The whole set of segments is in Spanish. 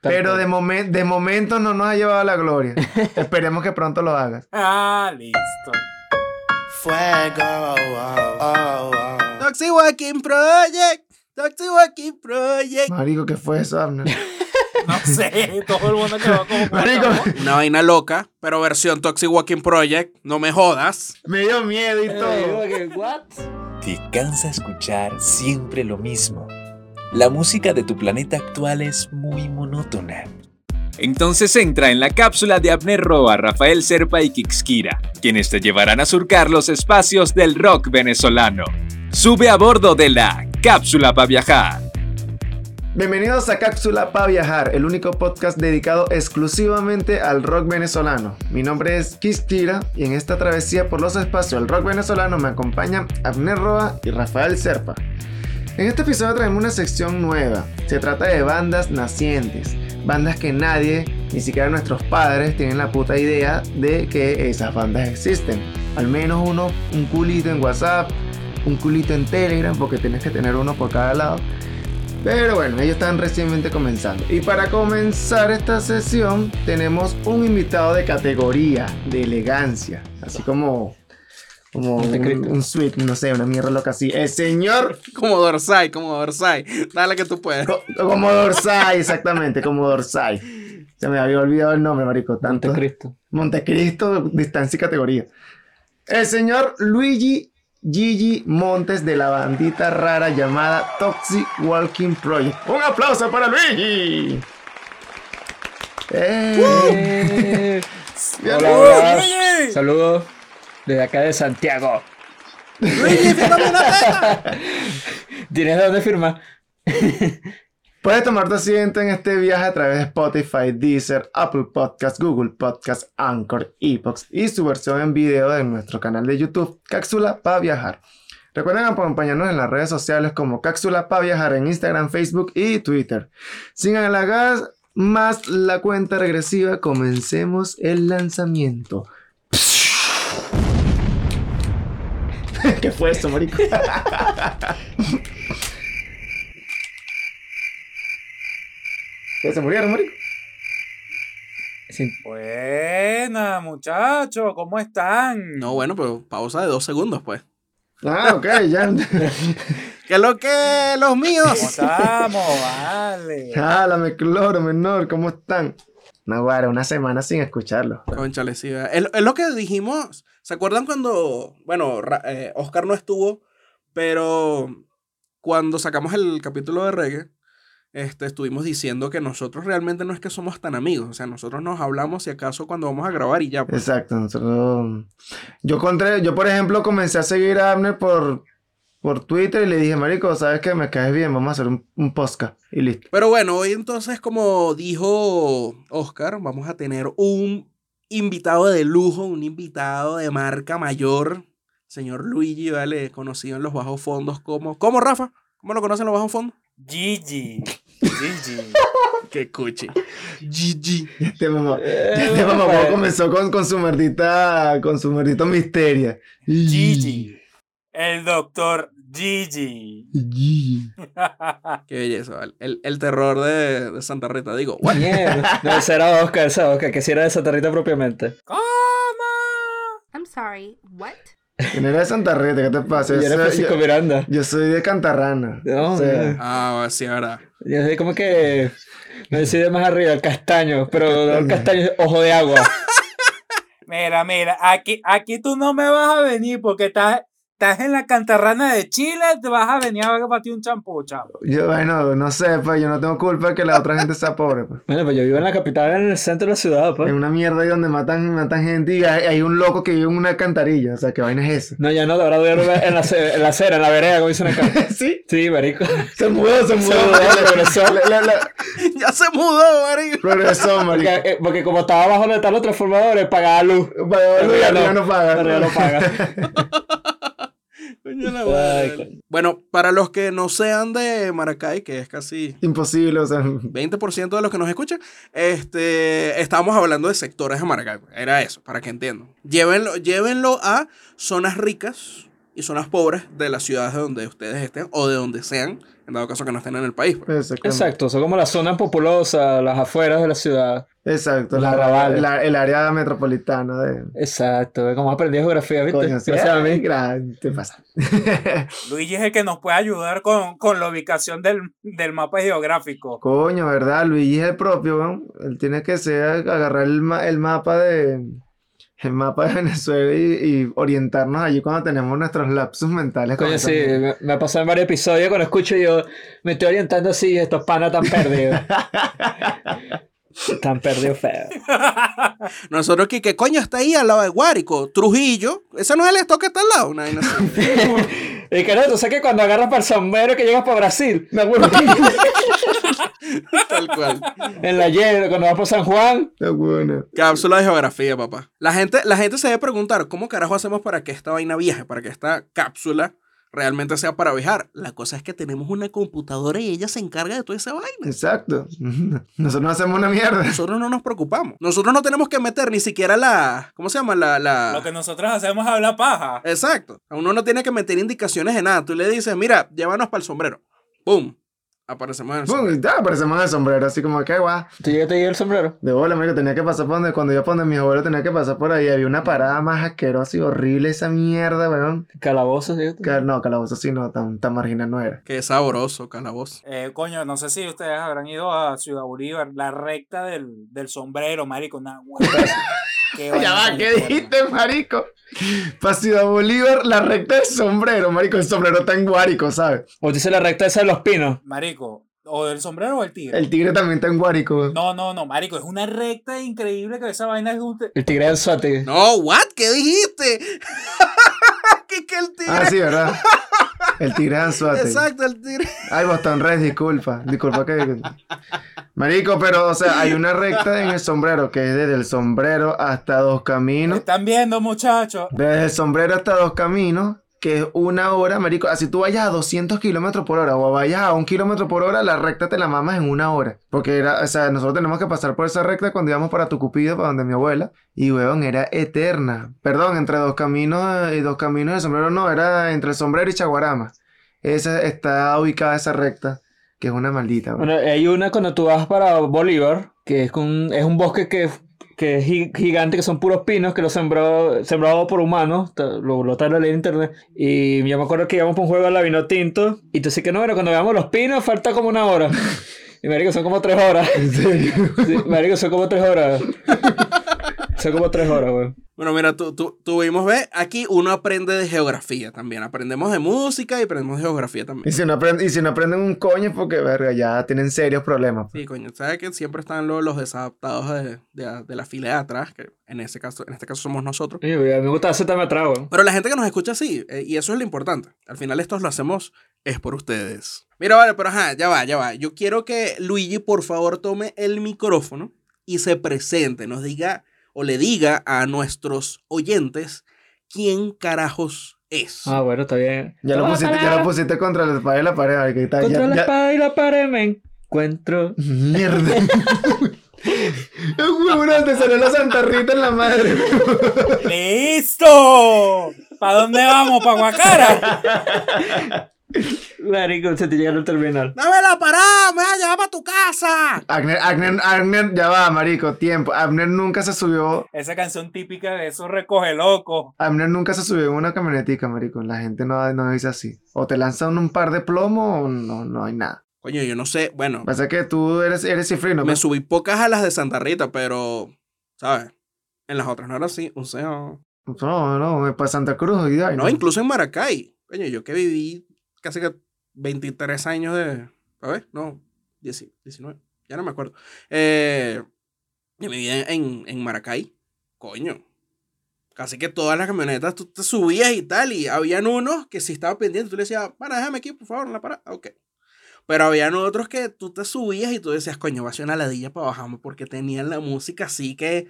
Tal Pero cual. de, momen- de momento no nos ha llevado a la gloria. Esperemos que pronto lo hagas. Ah, listo. Fuego. oh, oh, oh. Toxic Walking Project. Toxic Walking Project. Marico, ¿qué fue eso, Abner? No sé, todo el mundo quedó como Marico, Una vaina loca, pero versión Toxic Walking Project. No me jodas. me dio miedo y Eh, todo. ¿Te cansa escuchar siempre lo mismo? La música de tu planeta actual es muy monótona. Entonces entra en la cápsula de Abner Roa, Rafael Serpa y Kixkira, quienes te llevarán a surcar los espacios del rock venezolano. Sube a bordo de la cápsula para viajar. Bienvenidos a Cápsula para Viajar, el único podcast dedicado exclusivamente al rock venezolano. Mi nombre es Kistira y en esta travesía por los espacios del rock venezolano me acompañan Abner Roa y Rafael Serpa. En este episodio traemos una sección nueva. Se trata de bandas nacientes, bandas que nadie, ni siquiera nuestros padres, tienen la puta idea de que esas bandas existen. Al menos uno, un culito en WhatsApp, un culito en Telegram, porque tienes que tener uno por cada lado. Pero bueno, ellos están recientemente comenzando. Y para comenzar esta sesión tenemos un invitado de categoría, de elegancia. Así como... Como un, un suite, no sé, una mierda loca así. El señor Como Dorsai, como Dorsai. Dale que tú puedes. Co- como Dorsai, exactamente, como Dorsai. Se me había olvidado el nombre, marico. Tanto. Montecristo. Montecristo, distancia y categoría. El señor Luigi Gigi Montes de la bandita rara llamada Toxic Walking Project. Un aplauso para Luigi. ¡Eh! Eh, hola, hola. Saludos desde acá de Santiago. Luigi, fírmame una teta. ¿Tienes dónde firmar? Puedes tomar tu asiento en este viaje a través de Spotify, Deezer, Apple Podcasts, Google Podcasts, Anchor, Epox y su versión en video de nuestro canal de YouTube, Cápsula para Viajar. Recuerden acompañarnos en las redes sociales como Cápsula para Viajar en Instagram, Facebook y Twitter. Sin alargar más la cuenta regresiva, comencemos el lanzamiento. ¿Qué fue eso, marico? ¿Se murieron, marico? Sí. Buena, muchachos, ¿cómo están? No, bueno, pero pausa de dos segundos, pues. Ah, ok, ya. ¿Qué es lo que los ¿Cómo míos? estamos? Vale. Jálame, cloro, menor, ¿cómo están? Naguara, una semana sin escucharlo. Conchale, sí. Es, es lo que dijimos. ¿Se acuerdan cuando, bueno, eh, Oscar no estuvo, pero cuando sacamos el capítulo de reggae, este, estuvimos diciendo que nosotros realmente no es que somos tan amigos. O sea, nosotros nos hablamos si acaso cuando vamos a grabar y ya. pues. Exacto, nosotros... Yo, encontré, yo, por ejemplo, comencé a seguir a Abner por, por Twitter y le dije, marico, ¿sabes qué? Me caes bien, vamos a hacer un, un podcast. Y listo. Pero bueno, hoy entonces, como dijo Oscar, vamos a tener un invitado de lujo, un invitado de marca mayor, señor Luigi, ¿vale? Conocido en los bajos fondos como... ¿Cómo, Rafa? ¿Cómo lo conocen los bajos fondos? Gigi. Gigi. Qué cuchi. GG. Este mamá, Eh, este mamá Rafael. comenzó con, con su merdita, con su merdito misterio. Gigi. El doctor Gigi. Gigi. Qué belleza. El, el terror de, de Santa Rita. Digo, what? No, ese era Oscar, ese Oscar, que si era de Santa Rita propiamente. ¿Cómo? I'm sorry, what? ¿Quién era de Santa Rita? ¿Qué te pasa? Y Yo era soy, Francisco yo- Miranda. yo soy de Cantarrana. No, O sea, no. Ah, sí, verdad. Yo sé como que me decide más arriba, el castaño, pero no el castaño es ojo de agua. Mira, mira, aquí, aquí tú no me vas a venir porque estás, estás en la cantarrana de Chile, te vas a venir a batir un champú, chavo. yo, bueno, no sé, pues yo no tengo culpa de que la otra gente sea pobre. Pues. Bueno, pues yo vivo en la capital, en el centro de la ciudad, pues. Es una mierda ahí donde matan, matan gente y hay, hay un loco que vive en una alcantarilla. O sea, ¿qué vaina es esa? No, ya no, ahora duermo en la, ce- en la acera, en la vereda, como dice una cara. sí, Sí, marico. se mudó, se mudó. mudó, regresó. Ya se mudó, marico. Progresó, marico. Porque, eh, porque como estaba abajo donde están los transformadores, pagaba luz. Pero ya, ya no, no paga. no paga. Ay. Bueno, para los que no sean de Maracay, que es casi Imposible, o sea. 20% de los que nos escuchan, este, estábamos hablando de sectores de Maracay. Era eso, para que entiendan. Llévenlo, llévenlo a zonas ricas, y zonas pobres de las ciudades de donde ustedes estén o de donde sean, en dado caso que no estén en el país. pues. Exactamente. Exacto, son como las zonas populosas, las afueras de la ciudad. Exacto, la- la- el área metropolitana de... Exacto, como aprendí geografía, ¿viste? Coño, sí, a mí. gran- te pasa. Luigi es el que nos puede ayudar con, con la ubicación del, del mapa geográfico. Coño, ¿verdad? Luigi es el propio, weón. Él tiene que ser agarrar el, el mapa de el mapa de Venezuela y, y orientarnos allí cuando tenemos nuestros lapsus mentales. esa sí, me, me ha pasado en varios episodios cuando escucho yo, me estoy orientando así estos panas tan perdidos. tan perdidos feo. Nosotros que, ¿qué coño está ahí al lado de Guárico? Trujillo, ese no es el esto que está al lado. Una. Y que no, tú sabes que cuando agarras para el sombrero que llegas para Brasil, me acuerdo, Tal cual. en la hielo, cuando vas por San Juan, Está bueno. Cápsula de geografía, papá. La gente, la gente se debe preguntar, ¿cómo carajo hacemos para que esta vaina viaje? Para que esta cápsula realmente sea para viajar. La cosa es que tenemos una computadora y ella se encarga de toda esa vaina. Exacto. Nosotros no hacemos una mierda. Nosotros no nos preocupamos. Nosotros no tenemos que meter ni siquiera la... ¿Cómo se llama? La... la... Lo que nosotros hacemos es hablar paja. Exacto. Uno no tiene que meter indicaciones de nada. Tú le dices, mira, llévanos para el sombrero. ¡Pum! Aparecemos en el sombrero. Ya aparecemos en el sombrero, así como que guau. tú llegaste ahí el sombrero. De bola, amigo, tenía que pasar por donde, cuando yo donde mis abuelos tenía que pasar por ahí. Había una parada más asquerosa y horrible esa mierda, weón. Calabozos, ¿sí? No, calabozo sí, no, tan, tan marginal no era. Qué sabroso, calabozo. Eh, coño, no sé si ustedes habrán ido a Ciudad Bolívar, la recta del, del sombrero, marico. Una. Qué Ya va, ¿qué dijiste, marico? Para Ciudad Bolívar, la recta del sombrero, marico. El sombrero está en Guárico, ¿sabes? O dice la recta esa de los pinos. Marico, o el sombrero o el tigre. El tigre también está en Guárico. No, no, no, marico, es una recta increíble que esa vaina es un... El tigre del Suate. No, ¿what? ¿Qué dijiste? ¿Qué que el tigre? Ah, sí, ¿verdad? El tigre de Anzuate. Exacto, el tigre. Ay, Boston Red, disculpa. Disculpa que. Marico, pero, o sea, hay una recta en el sombrero que es desde el sombrero hasta dos caminos. Están viendo, muchachos. Desde el sombrero hasta dos caminos, que es una hora, marico. Así tú vayas a 200 kilómetros por hora o vayas a un kilómetro por hora, la recta te la mamas en una hora. Porque era, o sea, nosotros tenemos que pasar por esa recta cuando íbamos para Tucupido, para donde mi abuela. Y, weón, era eterna. Perdón, entre dos caminos y dos caminos de sombrero, no, era entre el sombrero y Chaguarama. Esa está ubicada esa recta, que es una maldita, weón. Bueno, hay una cuando tú vas para Bolívar, que es, es un bosque que, que es gi- gigante, que son puros pinos, que lo sembró, sembrado por humanos, lo, lo tal en internet. Y yo me acuerdo que íbamos por un juego de la vino tinto, y tú dices que no, bueno, cuando veamos los pinos falta como una hora. Y marico, son como tres horas. ¿En serio? Sí, marico, son como tres horas. Son como tres horas, weón. Bueno, mira, tú, tú, tuvimos, ve, aquí uno aprende de geografía también. Aprendemos de música y aprendemos de geografía Y también. si no aprenden, y si no aprenden un coño es porque, verga, ya tienen serios problemas. Sí, coño, sabes que siempre están los, los desadaptados de, de- de la fila de atrás, que en ese caso, en este caso somos nosotros. Oye, me gusta hacerme atrás, weón. Pero la gente que nos escucha sí, eh, y eso es lo importante. Al final esto lo hacemos es por ustedes. Mira, vale, pero ajá, ya va, ya va. Yo quiero que Luigi, por favor, tome el micrófono y se presente, nos diga o le diga a nuestros oyentes quién carajos es. Ah, bueno, está bien. Ya lo, pusiste, ya lo pusiste contra la espalda y la pared. que está, Contra ya- la ya- espada y la pared me encuentro. Mierda. Huevón te salió la Santa Rita en la madre. ¡Listo! ¿Para dónde vamos? ¿Para Guacara? Marico, se te llega al terminal. ¡Dame la parada! ¡Me vas a llevar para tu casa! Agner, Agner, Agner, ya va, marico, tiempo. Abner nunca se subió. Esa canción típica de esos recoge loco. Abner nunca se subió en una camionetica, marico. La gente no, no dice así. O te lanzan un par de plomo o no, no hay nada. Coño, yo no sé, bueno, Pasa que tú eres, eres cifrino. me pues. subí pocas a las de Santa Rita, pero, ¿sabes? En las otras no era así, o sea... No, no, para Santa Cruz. Y, No, incluso en Maracay. Coño, yo que viví casi que 23 años de. A ver, no, 10 19, ya no me acuerdo. Eh, yo vivía en, en Maracay. Coño. Casi que todas las camionetas tú te subías y tal, y habían unos que si estaba pendiente, tú le decías, bueno, déjame aquí, por favor, en la parada. Ok. Pero habían otros que tú te subías y tú decías, coño, va a ser una ladilla para bajarme, porque tenían la música así que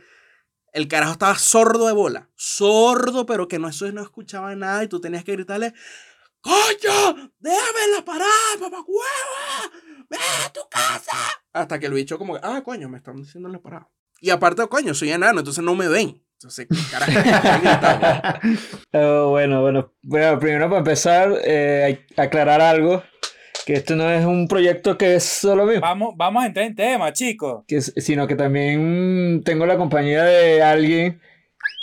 el carajo estaba sordo de bola. Sordo, pero que no, eso no escuchaba nada y tú tenías que gritarle, ¡Coño! ¡Déjame en la parada, papá hueva! ¡Ve a tu casa! Hasta que el bicho como que, ah, coño, me están diciendo en la parada. Y aparte, coño, soy enano, entonces no me ven. Entonces, ¿qué carajo? Oh, bueno, bueno. Bueno, primero para empezar, eh, aclarar algo. Que esto no es un proyecto que es solo mío. Vamos, vamos a entrar en tema, chicos. que sino que también tengo la compañía de alguien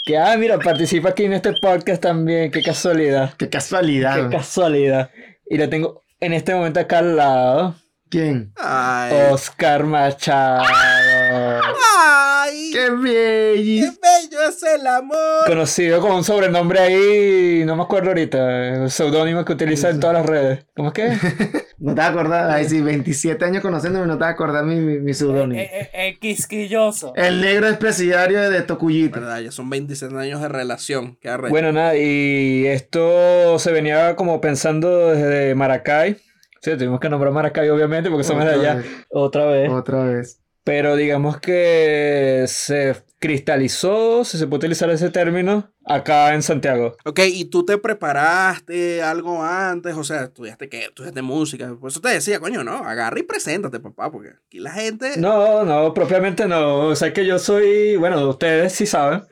que, ah, mira, participa aquí en este podcast también. Qué casualidad. Qué casualidad. Qué casualidad. Y lo tengo en este momento acá al lado. ¿Quién? Ay. Oscar Machado. Ay. ¡Qué ¡Qué bello! bello es el amor! Conocido con un sobrenombre ahí, no me acuerdo ahorita, el seudónimo que utiliza en todas las redes. ¿Cómo es que? No te vas a acordar. Ay, sí, 27 años conociéndome, no te vas a acordar mi, mi, mi seudónimo. Eh, eh, eh, quisquilloso. El negro es presidiario de Tocuyito. Verdad, ya son 26 años de relación. Qué. Bueno, nada, y esto se venía como pensando desde Maracay. Sí, tuvimos que nombrar Maracay, obviamente, porque somos de allá vez, otra vez. Otra vez. Pero digamos que se cristalizó, si se puede utilizar ese término, acá en Santiago. Ok, ¿y tú te preparaste algo antes? O sea, ¿estudiaste qué? ¿Estudiaste música? Por eso te decía, coño, no, agarra y preséntate, papá, porque aquí la gente... No, no, propiamente no. O sea que yo soy, bueno, ustedes sí saben,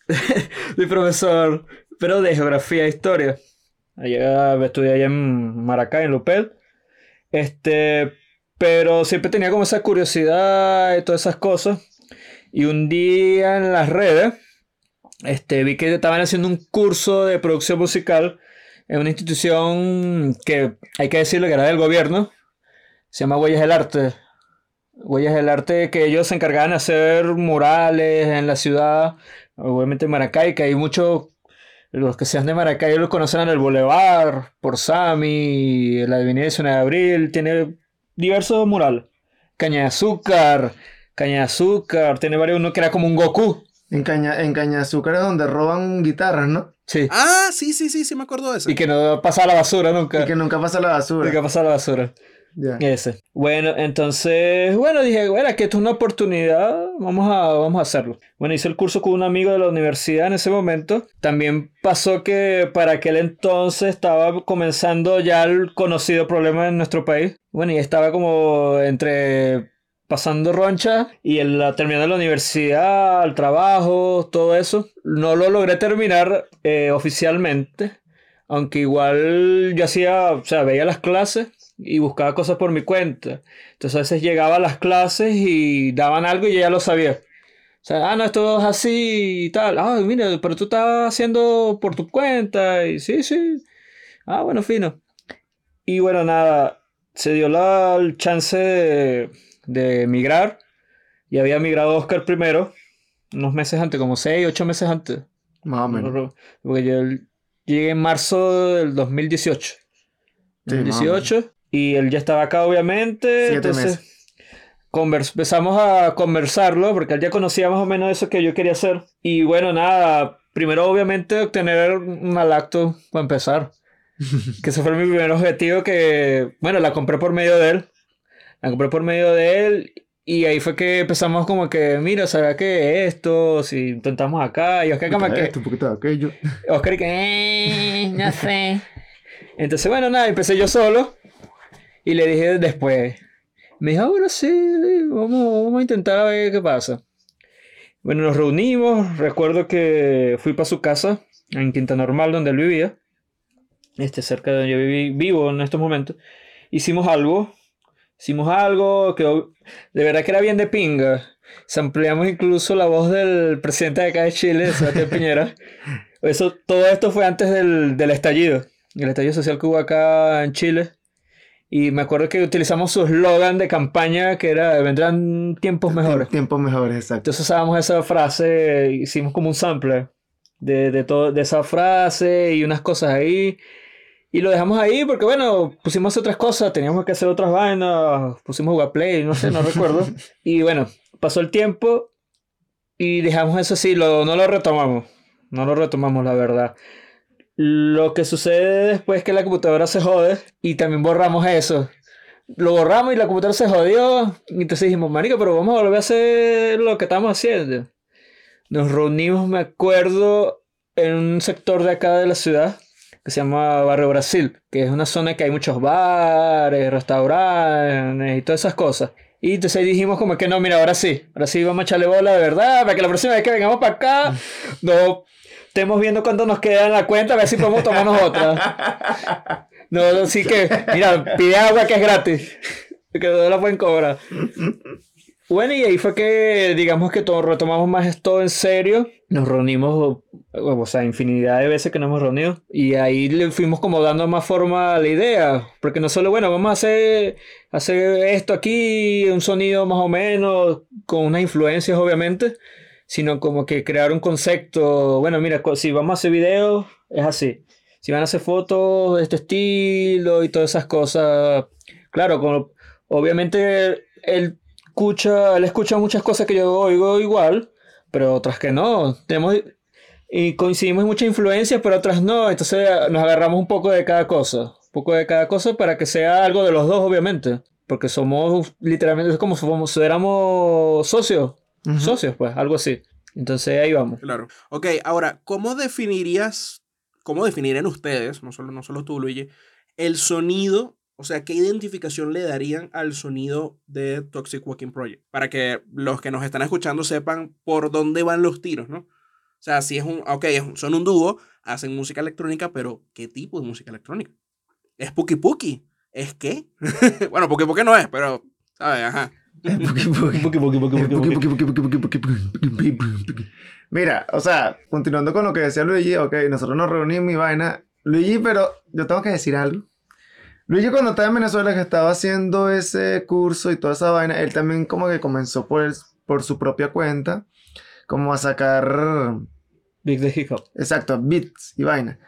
soy profesor, pero de geografía e historia. Allá estudié allá en Maracay, en Lupel. Este, pero siempre tenía como esa curiosidad y todas esas cosas. Y un día en las redes, este, vi que estaban haciendo un curso de producción musical en una institución que hay que decirlo que era del gobierno. Se llama Huellas del Arte. Huellas del Arte que ellos se encargaban de hacer murales en la ciudad, obviamente en Maracay, que hay muchos, los que sean de Maracay los conocen en el Boulevard, por Sami, en la Avenida 19 de Abril, tiene diversos murales. Caña de azúcar, caña de azúcar, tiene varios, uno que era como un Goku. En Caña, en Caña de Azúcar es donde roban guitarras, ¿no? Sí. Ah, sí, sí, sí, sí, me acuerdo de eso. Y que no pasa a la basura nunca. Y que nunca pasa la basura. Nunca pasa a la basura. Ya. Ese. Bueno, entonces, bueno, dije, bueno, que esto es una oportunidad, vamos a, vamos a hacerlo. Bueno, hice el curso con un amigo de la universidad en ese momento. También pasó que para aquel entonces estaba comenzando ya el conocido problema en nuestro país. Bueno, y estaba como entre pasando roncha y en la, terminando la universidad, el trabajo, todo eso. No lo logré terminar eh, oficialmente. Aunque igual yo hacía, o sea, veía las clases y buscaba cosas por mi cuenta. Entonces a veces llegaba a las clases y daban algo y yo ya lo sabía. O sea, ah, no, esto es así y tal. Ah, mira, pero tú estás haciendo por tu cuenta. Y sí, sí. Ah, bueno, fino. Y bueno, nada, se dio la, chance de, de emigrar. Y había migrado Oscar primero, unos meses antes, como 6, 8 meses antes. Más o menos. Porque yo llegué en marzo del 2018. Sí, más o 2018. Y él ya estaba acá, obviamente. Siete entonces meses. convers- empezamos a conversarlo, porque él ya conocía más o menos eso que yo quería hacer. Y bueno, nada. Primero, obviamente, obtener una lacto para empezar. que ese fue mi primer objetivo. Que, bueno, la compré por medio de él. La compré por medio de él. Y ahí fue que empezamos como que, mira, ¿sabes qué? Esto, si intentamos acá. Y Oscar como que... esto, poquito de aquello. Oscar que, "Eh, no sé. Entonces, bueno, nada, empecé yo solo. Y le dije después. Me dijo, "Ah, bueno, sí, vamos, vamos a intentar a ver qué pasa. Bueno, nos reunimos. Recuerdo que fui para su casa, en Quinta Normal, donde él vivía. Este, cerca de donde yo viví, vivo en estos momentos. Hicimos algo. Hicimos algo que de verdad que era bien de pinga. Ampliamos incluso la voz del presidente de acá de Chile, Sebastián Piñera. Eso, todo esto fue antes del, del estallido, el estallido social que hubo acá en Chile. Y me acuerdo que utilizamos su eslogan de campaña que era vendrán tiempos mejores. Tiempos mejores, exacto. Entonces usábamos esa frase, hicimos como un sample de, de, todo, de esa frase y unas cosas ahí. Y lo dejamos ahí porque, bueno, pusimos otras cosas, teníamos que hacer otras vainas, pusimos jugar play, no sé, no recuerdo. Y bueno, pasó el tiempo y dejamos eso así, lo, no lo retomamos. No lo retomamos, la verdad. Lo que sucede después es que la computadora se jode y también borramos eso. Lo borramos y la computadora se jodió. Y entonces dijimos, marico, pero vamos a volver a hacer lo que estamos haciendo. Nos reunimos, me acuerdo, en un sector de acá de la ciudad que se llama Barrio Brasil, que es una zona que hay muchos bares, restaurantes y todas esas cosas. Y entonces dijimos como que no, mira, ahora sí, ahora sí vamos a echarle bola de verdad, para que la próxima vez que vengamos para acá, no estemos viendo cuánto nos queda la cuenta, a ver si podemos tomarnos otra. No, así que, mira, pide agua que es gratis, que no la pueden cobrar. Bueno, y ahí fue que, digamos que todo, retomamos más esto en serio. Nos reunimos, o sea, infinidad de veces que nos hemos reunido. Y ahí le fuimos como dando más forma a la idea. Porque no solo, bueno, vamos a hacer, hacer esto aquí, un sonido más o menos, con unas influencias obviamente. Sino como que crear un concepto. Bueno, mira, si vamos a hacer videos, es así. Si van a hacer fotos de este estilo y todas esas cosas. Claro, como, obviamente él escucha, él escucha muchas cosas que yo oigo igual, pero otras que no. Tenemos y coincidimos en muchas influencias, pero otras no. Entonces nos agarramos un poco de cada cosa, un poco de cada cosa para que sea algo de los dos, obviamente, porque somos literalmente es como si fuéramos- si socios, pues, algo así. Entonces ahí vamos. Claro. Ok, ahora, ¿cómo definirías, cómo definirían ustedes, no solo, no solo tú, Luigi, el sonido? O sea, ¿qué identificación le darían al sonido de Toxic Walking Project? Para que los que nos están escuchando sepan por dónde van los tiros, ¿no? O sea, si es un, ok, es un- son un dúo, hacen música electrónica, pero ¿qué tipo de música electrónica? ¿Es Puki Puki? ¿Es qué? bueno, Puki Puki no es, pero, ¿sabes? Ajá. Mira, o sea, continuando con lo que decía Luigi, ok, nosotros nos reunimos y vaina. Luigi, pero yo tengo que decir algo. Luigi cuando estaba en Venezuela que estaba haciendo ese curso y toda esa vaina, él también como que comenzó por, el- por su propia cuenta, como a sacar, Big the Hip Hop. exacto, beats y vaina.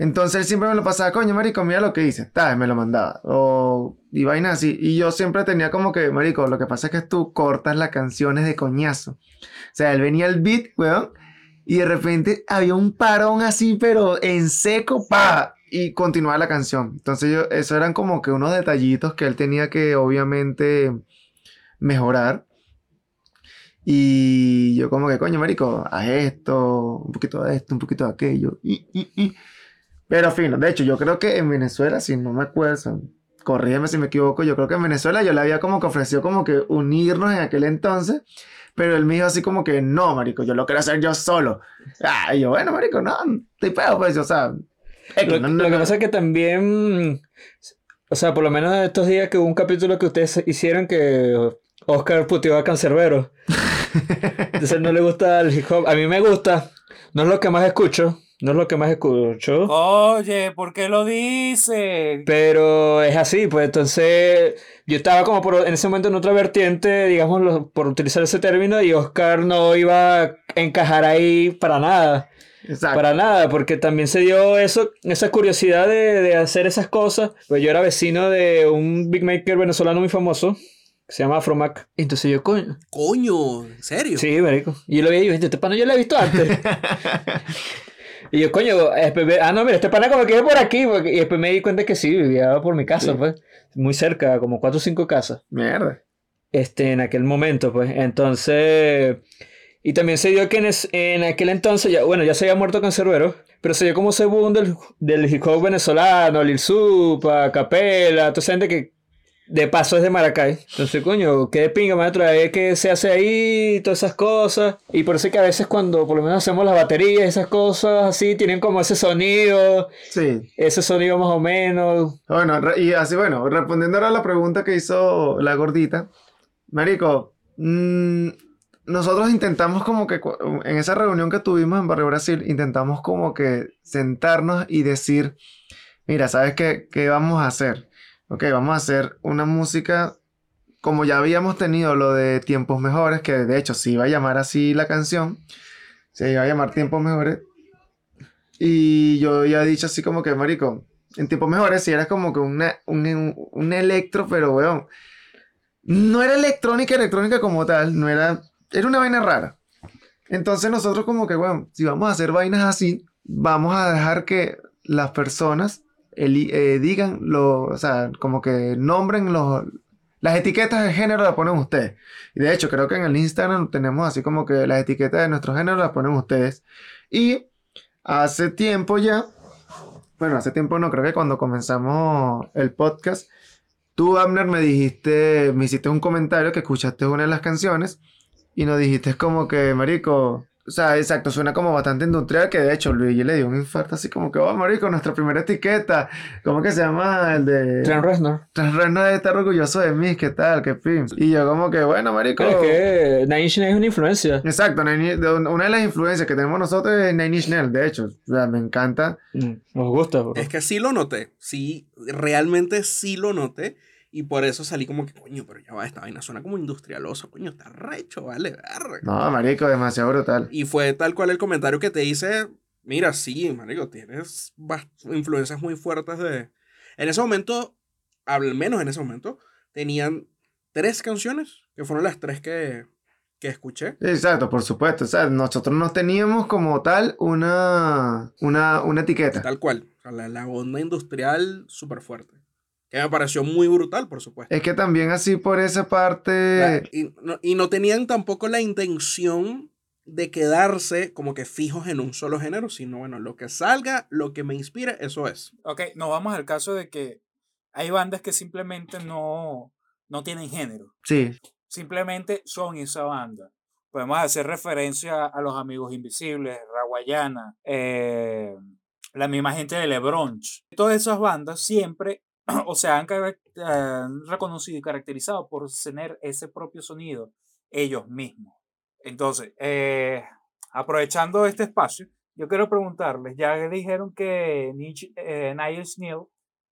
Entonces él siempre me lo pasaba, coño, marico, mira lo que hice, tal, me lo mandaba. O, y vaina así. Y yo siempre tenía como que, marico, lo que pasa es que tú cortas las canciones de coñazo. O sea, él venía el beat, weón, y de repente había un parón así, pero en seco, pa, y continuaba la canción. Entonces yo, eso eran como que unos detallitos que él tenía que obviamente mejorar. Y yo como que, coño, marico, haz esto, un poquito de esto, un poquito de aquello. Y, y, y. Pero fino, de hecho, yo creo que en Venezuela, si no me acuerdo, corrígeme si me equivoco, yo creo que en Venezuela yo le había como que ofrecido como que unirnos en aquel entonces. Pero él me dijo así como que, no, marico, yo lo quiero hacer yo solo. Ah, y yo, bueno, marico, no, estoy pedo, pues, o sea... X, Lo, no, lo no, que no. pasa es que también, o sea, por lo menos estos días que hubo un capítulo que ustedes hicieron que Oscar puteó a Cancerbero. Entonces no le gusta el hip hop. A mí me gusta. No es lo que más escucho. No es lo que más escucho. Oye, ¿por qué lo dices? Pero es así, pues entonces yo estaba como por, en ese momento en otra vertiente, digamos, por utilizar ese término, y Oscar no iba a encajar ahí para nada. Exacto. Para nada, porque también se dio eso, esa curiosidad de, de hacer esas cosas. Pues yo era vecino de un big maker venezolano muy famoso, que se llama Afromac. Entonces yo, coño. Coño, ¿en serio? Sí, marico. Y yo lo veía y yo, este pana yo lo he visto antes. y yo, coño, ah, no, mira, este pana como que vive por aquí. porque- Y después me di cuenta que sí, vivía por mi casa, Sí. pues. Muy cerca, como cuatro o cinco casas. Mierda. Este, en aquel momento, pues. Entonces. Y también se dio que en, es- en aquel entonces, ya, bueno, ya se había muerto Cancerbero, pero se dio como ese boom del, del hip hop venezolano, Lil Supa, Capela, toda esa gente que de paso es de Maracay. Entonces, coño, qué de pinga, maestro, es que se hace ahí, todas esas cosas. Y por eso es que a veces cuando por lo menos hacemos las baterías, esas cosas así, tienen como ese sonido, Sí. ese sonido más o menos. Bueno, y así, bueno, respondiendo ahora a la pregunta que hizo la gordita, Marico, mm, nosotros intentamos como que en esa reunión que tuvimos en Barrio Brasil, intentamos como que sentarnos y decir, mira, ¿sabes qué, qué vamos a hacer? Ok, vamos a hacer una música como ya habíamos tenido lo de Tiempos Mejores, que de hecho se iba a llamar así la canción, se iba a llamar Tiempos Mejores. Y yo ya he dicho así como que, marico, en tiempos mejores si era como que una, un, un, electro, pero weón, no era electrónica, electrónica como tal, no era, era una vaina rara. Entonces nosotros como que, weón, si vamos a hacer vainas así, vamos a dejar que las personas eli- eh, digan lo, o sea, como que nombren los, las etiquetas de género las ponen ustedes. Y de hecho, creo que en el Instagram tenemos así como que las etiquetas de nuestro género las ponen ustedes. Y hace tiempo ya, bueno, hace tiempo no, creo que cuando comenzamos el podcast, Tú, Abner, me dijiste, me hiciste un comentario que escuchaste una de las canciones y nos dijiste como que, marico, o sea, exacto, suena como bastante industrial, que de hecho Luigi le dio un infarto así como que, oh, marico, nuestra primera etiqueta, ¿cómo que se llama? El de... Trent Reznor. Trent Reznor debe estar orgulloso de mí, ¿qué tal? ¿Qué fin? Y yo como que, bueno, marico... Es que Nine Inch Nails es una influencia. Exacto, una de las influencias que tenemos nosotros es Nine Inch Nails, de hecho, o sea, me encanta. Mm, Nos gusta, bro. Es que sí lo noté. Sí, realmente sí lo noté. Y por eso salí como que, coño, pero ya va, esta vaina suena como industrialoso, coño, está recho, vale, verga. No, marico, demasiado brutal. Y fue tal cual el comentario que te hice, mira, sí, marico, tienes influencias muy fuertes de... En ese momento, al menos en ese momento, tenían tres canciones, que fueron las tres que, que escuché. Exacto, por supuesto. O sea, nosotros no teníamos como tal una, una, una etiqueta. Tal cual. O sea, la, la onda industrial súper fuerte. Que me pareció muy brutal, por supuesto. Es que también así por esa La- parte... y, no, y no tenían tampoco la intención de quedarse como que fijos en un solo género, sino bueno, lo que salga, lo que me inspire, eso es. Ok, nos vamos al caso de que hay bandas que simplemente no, no tienen género. Sí, Simplemente son esa banda. Podemos hacer referencia a los Amigos Invisibles, Raguayana, eh, la misma gente de Lebronch. Todas esas bandas siempre, o sea, han reconocido y caracterizado por tener ese propio sonido ellos mismos. Entonces, eh, aprovechando este espacio, yo quiero preguntarles, ya dijeron que Nietzsche- eh, Niles Neal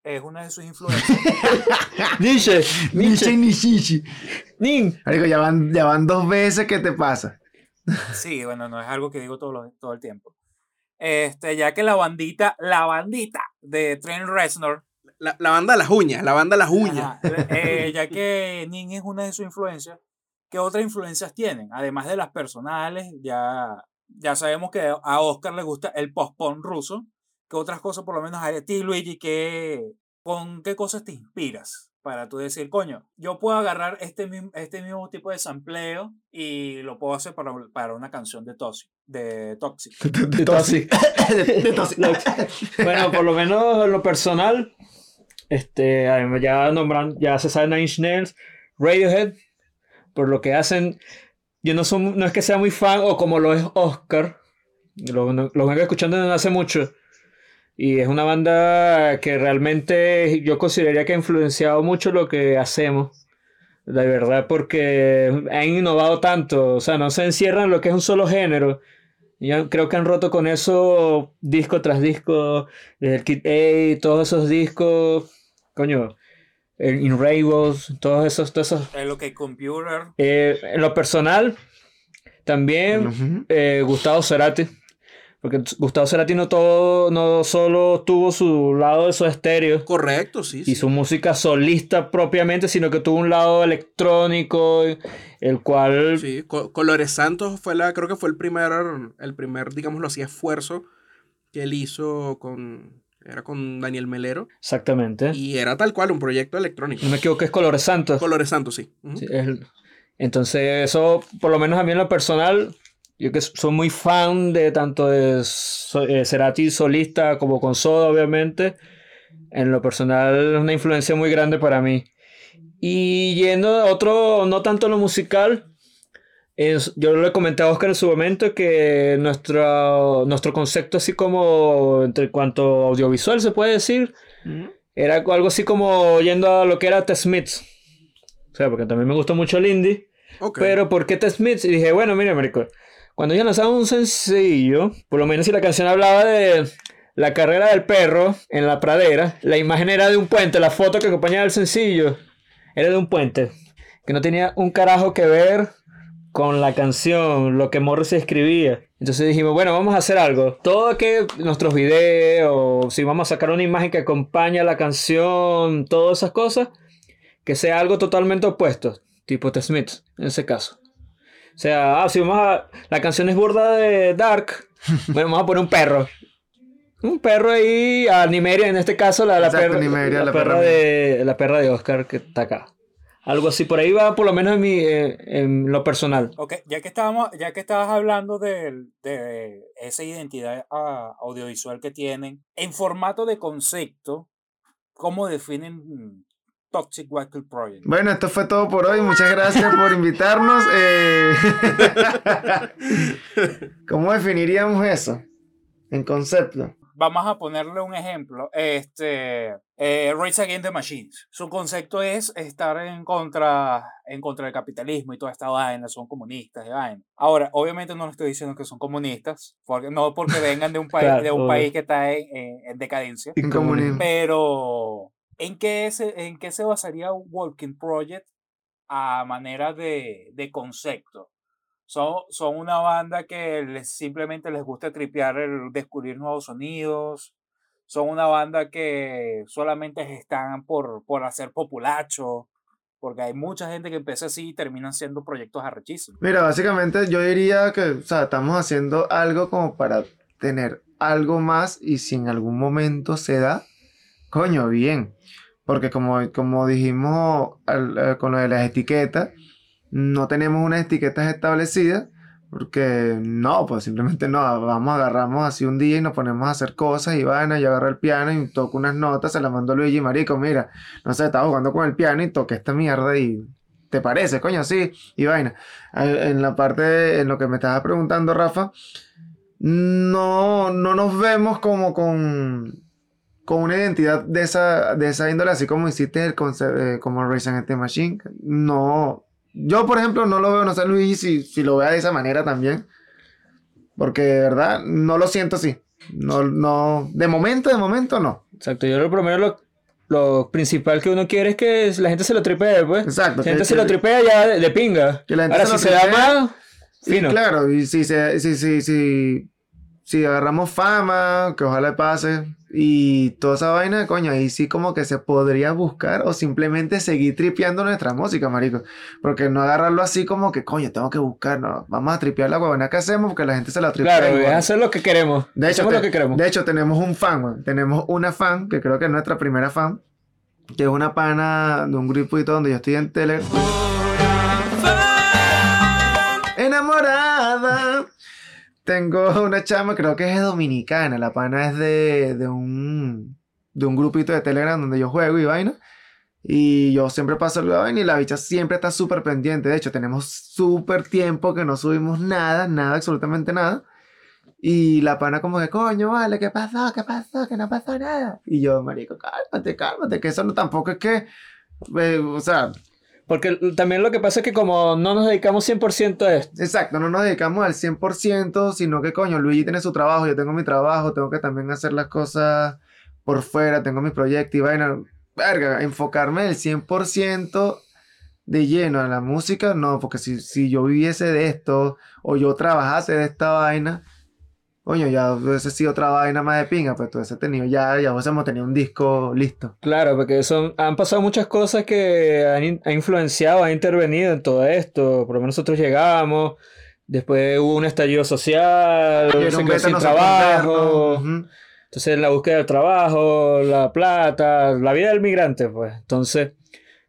es una de sus influencias. Nietzsche, Nietzsche Nietzsche. Nin. Ya van, ya van dos veces que te pasa. Sí, bueno, no es algo que digo todo, lo- todo el tiempo. Este, ya que la bandita, la bandita de Trent Reznor, La, la banda Las Uñas, la banda Las Uñas. eh, ya que Nin es una de sus influencias, ¿qué otras influencias tienen? Además de las personales, ya, ya sabemos que a Oscar le gusta el post-punk ruso. ¿Qué otras cosas, por lo menos a ti, Luigi, qué, con qué cosas te inspiras? Para tú decir, coño, yo puedo agarrar este mismo, este mismo tipo de sampleo y lo puedo hacer para, para una canción de Toxic. De Toxic. De Toxic. De- de Toxic. Bueno, por lo menos en lo personal, este, ya nombran, ya se sabe Nine Inch Radiohead, por lo que hacen, yo no, son, no es que sea muy fan o como lo es Oscar, lo, lo vengo escuchando desde hace mucho, y es una banda que realmente yo consideraría que ha influenciado mucho lo que hacemos. De verdad, porque han innovado tanto, o sea, no se encierran en lo que es un solo género. Yo creo que han roto con eso disco tras disco, desde el Kid A, todos esos discos, coño, el In Rainbows, todos esos, todos esos. Es lo que Computer. Eh, en lo personal, también eh, Gustavo Cerati, porque Gustavo Cerati no, todo, no solo tuvo su lado de su estéreo Correcto, sí. y sí. su música solista propiamente, sino que tuvo un lado electrónico, el cual Sí, Co- Colores Santos fue la, creo que fue el primer, el primer, digámoslo así, esfuerzo que él hizo con, era con Daniel Melero. exactamente, Y era tal cual, un proyecto electrónico. no me equivoco, es Colores Santos. Colores Santos, sí. Ujú. Sí, es- entonces, eso, por lo menos a mí en lo personal, yo que soy muy fan de tanto de eh, Cerati solista como con Soda, obviamente. En lo personal, es una influencia muy grande para mí. Y yendo a otro, no tanto lo musical, es- yo le comenté a Oscar en su momento que nuestro, nuestro concepto, así como entre cuanto audiovisual se puede decir, era algo así como yendo a lo que era The Smiths. O sea, porque también me gustó mucho el indie. Pero ¿por qué The Smiths? Y dije, bueno, mira, marico, cuando ellos lanzaban un sencillo, por lo menos si la canción hablaba de la carrera del perro en la pradera, la imagen era de un puente, la foto que acompañaba el sencillo era de un puente, que no tenía un carajo que ver con la canción, lo que Morris escribía. Entonces dijimos, bueno, vamos a hacer algo. Todo que nuestros videos, si vamos a sacar una imagen que acompaña la canción, todas esas cosas, que sea algo totalmente opuesto, tipo The Smiths, en ese caso. O sea, ah, si vamos a. La canción es burda de Dark, bueno, vamos a poner un perro. Un perro ahí, a Nimeria, en este caso, la, la Exacto, perra, Nimeria, la, la perra perra de, la perra de Oscar que está acá. Algo así, por ahí va, por lo menos en, mi, eh, en lo personal. Ok, ya que estábamos, ya que estabas hablando del- de, esa identidad ah, audiovisual que tienen, en formato de concepto, ¿cómo definen Toxic Wackle Project. Bueno, esto fue todo por hoy. Muchas gracias por invitarnos. Eh, ¿Cómo definiríamos eso? En concepto. Vamos a ponerle un ejemplo. Este, eh, Race Against the Machines. Su concepto es estar en contra, en contra del capitalismo y toda esta vaina. Son comunistas y vaina. Ahora, obviamente no le estoy diciendo que son comunistas, porque, no porque vengan de un, país Claro, de un país que está en, en- en decadencia. Pero, ¿en qué, se, ¿en qué se basaría un Walking Project a manera de, de concepto? Son, son una banda que les, simplemente les gusta tripear el descubrir nuevos sonidos. Son una banda que solamente están por, por hacer populacho. Porque hay mucha gente que empieza así y terminan siendo proyectos arrechísimos. Mira, básicamente yo diría que, o sea, estamos haciendo algo como para tener algo más y si en algún momento se da, coño, bien. Porque como, como dijimos al- eh, con lo de las etiquetas, no tenemos unas etiquetas establecidas. Porque no, pues simplemente no, vamos, agarramos así un día y nos ponemos a hacer cosas y van, yo agarro el piano y toco unas notas, se las mando Luigi, marico, mira, no sé, estaba jugando con el piano y toqué esta mierda y ¿te parece, coño? Sí, y vaina. En la parte, en lo que me estabas preguntando, Rafa, no, no nos vemos como con, con una identidad de esa, de esa índole, así como hiciste el conce- eh, como Racing Machine. No, yo por ejemplo no lo veo, no sé Luis si, si lo vea de esa manera también, porque de verdad no lo siento así. No, no, de momento, de momento no. Exacto, yo lo primero lo, lo principal que uno quiere es que la gente se lo tripee, pues. Exacto. La gente que- se lo que- tripea ya de, de pinga. Que la gente Ahora, se si lo se da tripea, más, Sí, fino. claro, y si, se, si, si, si, si agarramos fama, que ojalá pase, y toda esa vaina, coño, ahí sí como que se podría buscar o simplemente seguir tripeando nuestra música, marico. Porque no agarrarlo así como que, coño, tengo que buscar, no, vamos a tripear la huevona que hacemos porque la gente se la tripea. Claro, es hacer lo que queremos. De hecho, Hacemos lo te- que queremos. de hecho, tenemos un fan, weón. Tenemos una fan, que creo que es nuestra primera fan, que es una pana de un grupito donde yo estoy en Telegram. Tengo una chama, creo que es dominicana. La pana es de, de un de un grupito de Telegram donde yo juego y vaina. Y yo siempre paso el vaina y la bicha siempre está súper pendiente. De hecho, tenemos súper tiempo que no subimos nada, nada, absolutamente nada. Y la pana como que, coño, vale, ¿qué pasó? ¿Qué pasó? Que no pasó nada. Y yo, marico, cálmate, cálmate, que eso no tampoco es que, eh, o sea, Porque también lo que pasa es que como no nos dedicamos 100% a esto. exacto, no nos dedicamos al 100%, sino que, coño, Luigi tiene su trabajo, yo tengo mi trabajo, tengo que también hacer las cosas por fuera, tengo mis proyectos y vaina. Verga, enfocarme el 100% de lleno a la música, no, porque si, si yo viviese de esto o yo trabajase de esta vaina, coño, ya hubiese sido otra vaina más de pinga, pues tú hubiese tenido ya, ya hubiésemos tenido un disco listo. Claro, porque son, han pasado muchas cosas que han, in- han influenciado, han intervenido en todo esto. Por lo menos nosotros llegamos, después hubo un estallido social, se quedó sin nosotros trabajo. Entonces, en la búsqueda del trabajo, la plata, la vida del migrante, pues. Entonces,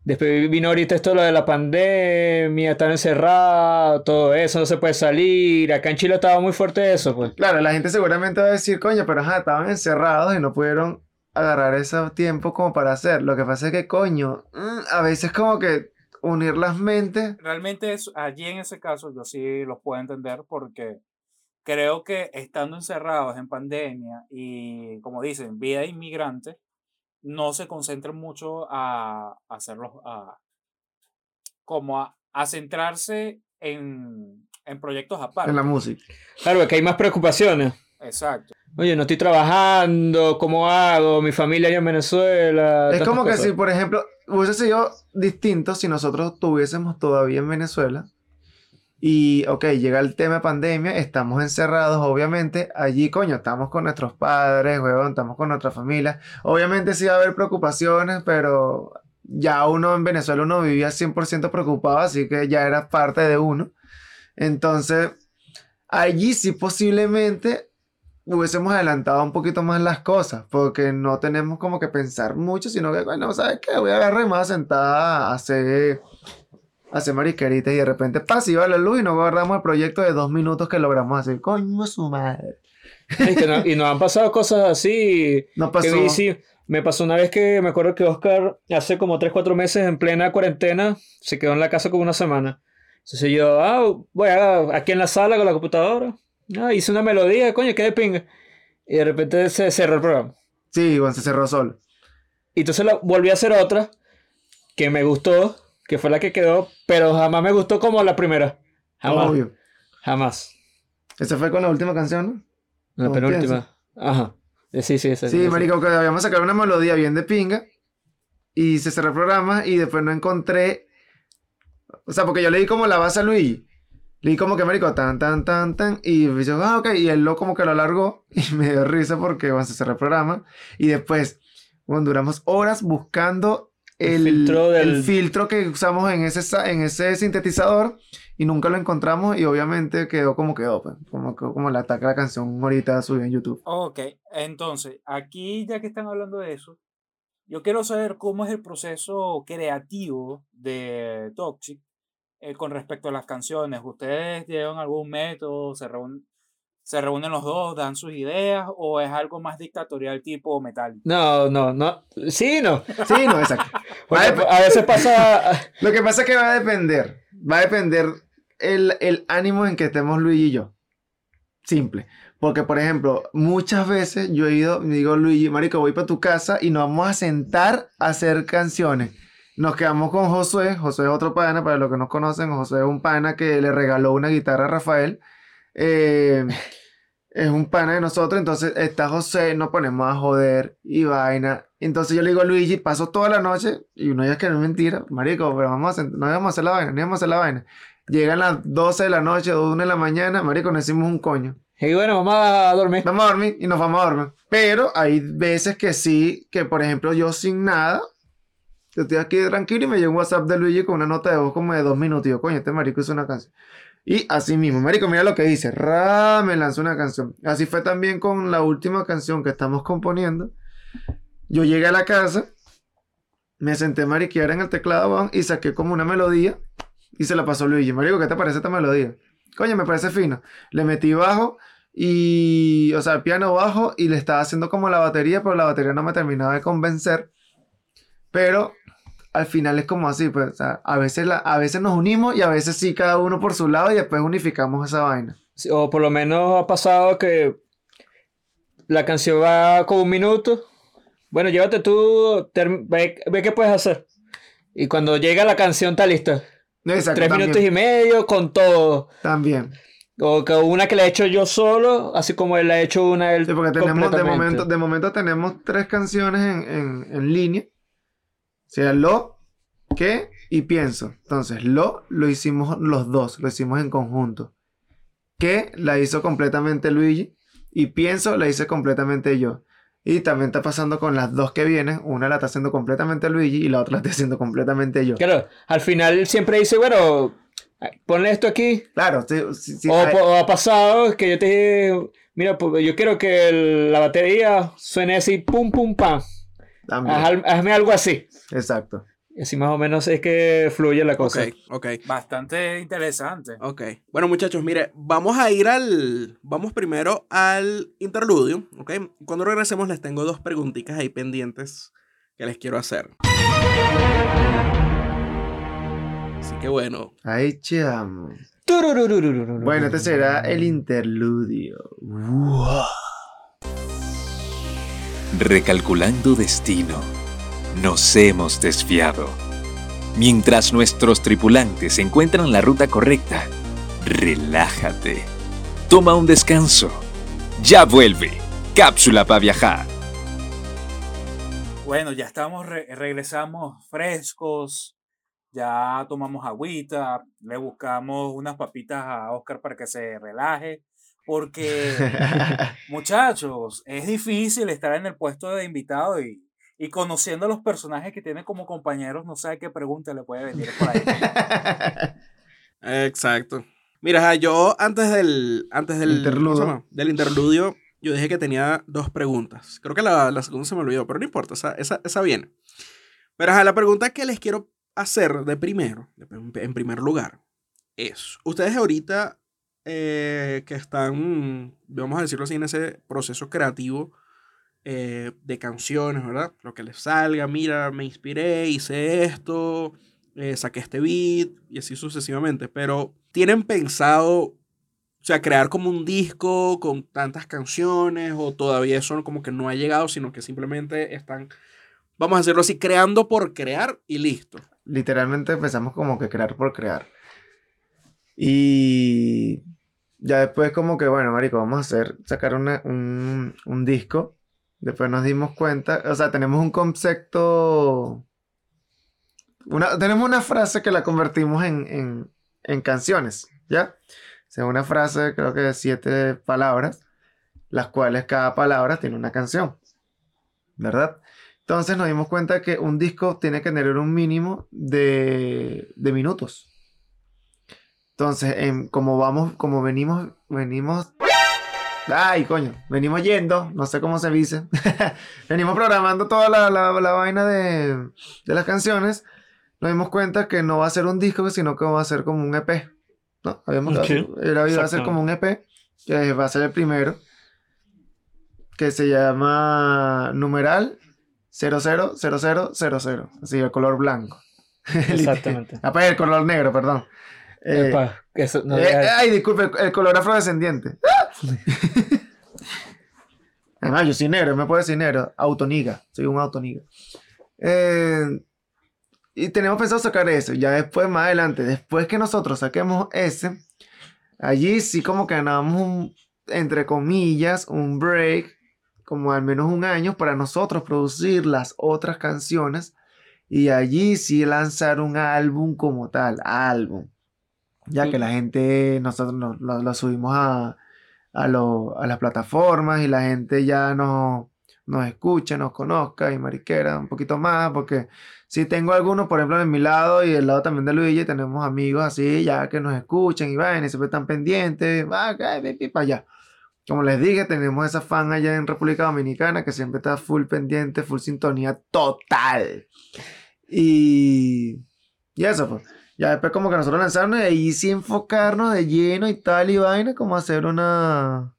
después vino ahorita esto lo de la pandemia, estar encerrado, todo eso, no se puede salir. Acá en Chile estaba muy fuerte eso, pues. Claro, la gente seguramente va a decir, coño, pero ajá, estaban encerrados y no pudieron agarrar ese tiempo como para hacer. Lo que pasa es que, coño, mm, a veces como que unir las mentes. Realmente es, allí en ese caso yo sí los puedo entender porque creo que estando encerrados en pandemia y como dicen, vida inmigrante, no se concentran mucho a, a hacerlos, a, como a, a centrarse en, en proyectos aparte. En la música. Claro, que hay más preocupaciones. Exacto. Oye, no estoy trabajando, ¿cómo hago? Mi familia allá en Venezuela. Es como que cosas. si, por ejemplo, hubiese sido distinto si nosotros estuviésemos todavía en Venezuela. Y, ok, llega el tema de pandemia, estamos encerrados, obviamente. Allí, coño, estamos con nuestros padres, huevón, estamos con nuestra familia. Obviamente sí va a haber preocupaciones, pero ya uno en Venezuela uno vivía 100% preocupado, así que ya era parte de uno. Entonces, allí sí posiblemente hubiésemos adelantado un poquito más las cosas, porque no tenemos como que pensar mucho, sino que, bueno, ¿sabes qué? Voy a agarrar me voy a hacer, hacer mariqueritas y de repente pasa y va la luz y nos agarramos el proyecto de dos minutos que logramos hacer. Coño, su madre. Es que no- y nos han pasado cosas así. No Que pasó. vi, sí, Me pasó una vez que me acuerdo que Oscar hace como 3, 4 meses en plena cuarentena se quedó en la casa como una semana. Entonces yo, ah, voy a, aquí en la sala con la computadora. Ah, hice una melodía, coño, qué de pinga. Y de repente se cerró el programa. Sí, bueno, se cerró solo. Y entonces la, volví a hacer otra que me gustó, que fue la que quedó, pero jamás me gustó como la primera. Jamás. Obvio. Jamás. Esa fue con la última canción, ¿no? La ¿Cómo penúltima. Ajá. Eh, Sí, sí, esa- Sí, marico, que habíamos sacado una melodía bien de pinga y se cerró el programa y después no encontré, o sea, porque yo le di como la base a Luigi, le di como que marico, tan, tan, tan, tan, y yo, ah, ok, y él lo como que lo alargó y me dio risa porque bueno, se cerró el programa y después, bueno, duramos horas buscando El el, filtro del- el filtro que usamos en ese, en ese sintetizador y nunca lo encontramos y obviamente quedó como quedó, pues, como, como le ataca la canción ahorita subida en YouTube. Ok, entonces, aquí ya que están hablando de eso, yo quiero saber cómo es el proceso creativo de Toxic eh, con respecto a las canciones. ¿Ustedes llevan algún método? ¿Se reúnen, se reúnen los dos, dan sus ideas? ¿O es algo más dictatorial tipo metal? No, no, no. Sí, no. Sí, no, exacto. A veces pasa. Lo que pasa es que va a depender. Va a depender el, el ánimo en que estemos Luigi y yo. Simple. Porque, por ejemplo, muchas veces yo he ido, me digo, Luigi, marico, voy para tu casa y nos vamos a sentar a hacer canciones. Nos quedamos con Josué. Josué es otro pana, para los que no conocen. Josué es un pana que le regaló una guitarra a Rafael. Eh, es un pana de nosotros. Entonces está José, nos ponemos a joder y vaina. Entonces yo le digo a Luigi, paso toda la noche. Y uno ya es que no es mentira. Marico, pero vamos a, sent- no íbamos a hacer la vaina, no íbamos a hacer la vaina. Llegan las 12 de la noche o 1 de la mañana, marico, no hicimos un coño. Y bueno, vamos a dormir. Vamos a dormir y nos vamos a dormir. Pero hay veces que sí, que por ejemplo yo sin nada, yo estoy aquí tranquilo y me llega un WhatsApp de Luigi con una nota de voz como de dos minutos. Y yo, coño, este marico hizo una canción. Y así mismo, marico, mira lo que dice. Ra, me lanzó una canción. Así fue también con la última canción que estamos componiendo. Yo llegué a la casa, me senté mariquear en el teclado y saqué como una melodía y se la pasó a Luigi. Marico, ¿qué te parece esta melodía? Coño, me parece fino. Le metí bajo y, o sea, piano bajo y le estaba haciendo como la batería, pero la batería no me terminaba de convencer. Pero al final es como así, pues, o sea, a veces, la, a veces nos unimos y a veces sí, cada uno por su lado y después unificamos esa vaina. Sí, O por lo menos ha pasado que la canción va con un minuto. Bueno, llévate tú, ve, ve qué puedes hacer. Y cuando llega la canción está lista. Exacto, Tres también, minutos y medio con todo. también. O que una que la he hecho yo solo, así como él la ha hecho una él Sí, porque tenemos, de momento, de momento tenemos tres canciones en, en, en línea. Sea, lo, que y pienso. Entonces, lo lo hicimos los dos, lo hicimos en conjunto. Que la hizo completamente Luigi y pienso la hice completamente yo. Y también está pasando con las dos que vienen. Una la está haciendo completamente Luigi y la otra la está haciendo completamente yo. Claro, al final siempre dice, bueno, ponle esto aquí. Claro, sí, sí, sí, o, hay- o ha pasado que yo te dije, mira, pues, yo quiero que el- la batería suene así, pum, pum, pam. También. Haz- hazme algo así. Exacto. Y así más o menos es que fluye la cosa. Ok, ok. Bastante interesante. Ok. Bueno, muchachos, mire, vamos a ir al. Vamos primero al interludio, ¿ok? Cuando regresemos, les tengo dos preguntitas ahí pendientes que les quiero hacer. Así que bueno, Ahí chamo. Bueno, este será el interludio. Recalculando destino, nos hemos desviado. Mientras nuestros tripulantes encuentran la ruta correcta, relájate. Toma un descanso. Ya vuelve. Cápsula para viajar. Bueno, ya estamos, re- regresamos frescos, ya tomamos agüita, le buscamos unas papitas a Oscar para que se relaje, porque muchachos, es difícil estar en el puesto de invitado y, y conociendo a los personajes que tiene como compañeros, no sabe qué pregunta le puede venir por ahí. exacto. Mira, yo antes del. Antes del. Interludio. Del interludio, yo dije que tenía dos preguntas. Creo que la, la segunda se me olvidó, pero no importa, esa, esa, esa viene. Pero ajá, la pregunta que les quiero hacer de primero, de- en primer lugar, es: Ustedes ahorita eh, que están, vamos a decirlo así, en ese proceso creativo eh, de canciones, ¿verdad? Lo que les salga, mira, me inspiré, hice esto, eh, saqué este beat y así sucesivamente. Pero tienen pensado, o sea, crear como un disco con tantas canciones o todavía eso como que no ha llegado, sino que simplemente están, vamos a hacerlo así, creando por crear y listo. Literalmente empezamos como que crear por crear. Y ya después como que, bueno, marico, vamos a hacer, sacar un, un disco. Después nos dimos cuenta, o sea, tenemos un concepto, una, tenemos una frase que la convertimos en, en, en canciones, ¿ya? O sea, una frase, creo que de siete palabras, las cuales cada palabra tiene una canción, ¿verdad? Entonces nos dimos cuenta que un disco tiene que tener un mínimo de, de minutos. Entonces, em, como vamos, como venimos, venimos. Ay, coño, venimos yendo, no sé cómo se dice. venimos programando toda la, la- la vaina de, de las canciones. Nos dimos cuenta que no va a ser un disco, sino que va a ser como un EP. ¿No? Habíamos Ok, era, iba a ser como un EP, que va a ser el primero, que se llama numeral 000000, así el color blanco. Exactamente. Ah, pues, el color negro, perdón. Eh, Epa, que eso no eh, digas- ay, disculpe, el- el color afrodescendiente. Además, yo soy negro, me puedo decir negro. Autoniga, soy un autoniga. Eh, y tenemos pensado sacar eso. Ya después, más adelante, después que nosotros saquemos ese, allí sí como que ganamos un, entre comillas, un break, como al menos un año, para nosotros producir las otras canciones. Y allí sí lanzar un álbum como tal, álbum. Ya que la gente, nosotros lo, lo- lo subimos a, a, lo- a las plataformas y la gente ya nos, nos escucha, nos conozca y mariquera un poquito más, porque si tengo algunos, por ejemplo, en mi lado y el lado también de Luigi, tenemos amigos así, ya que nos escuchan y van y siempre están pendientes, va, para allá. Como les dije, tenemos esa fan allá en República Dominicana que siempre está full pendiente, full sintonía total. Y, y eso, pues. Ya después como que nosotros lanzarnos y ahí sí enfocarnos de lleno y tal y vaina, como hacer una,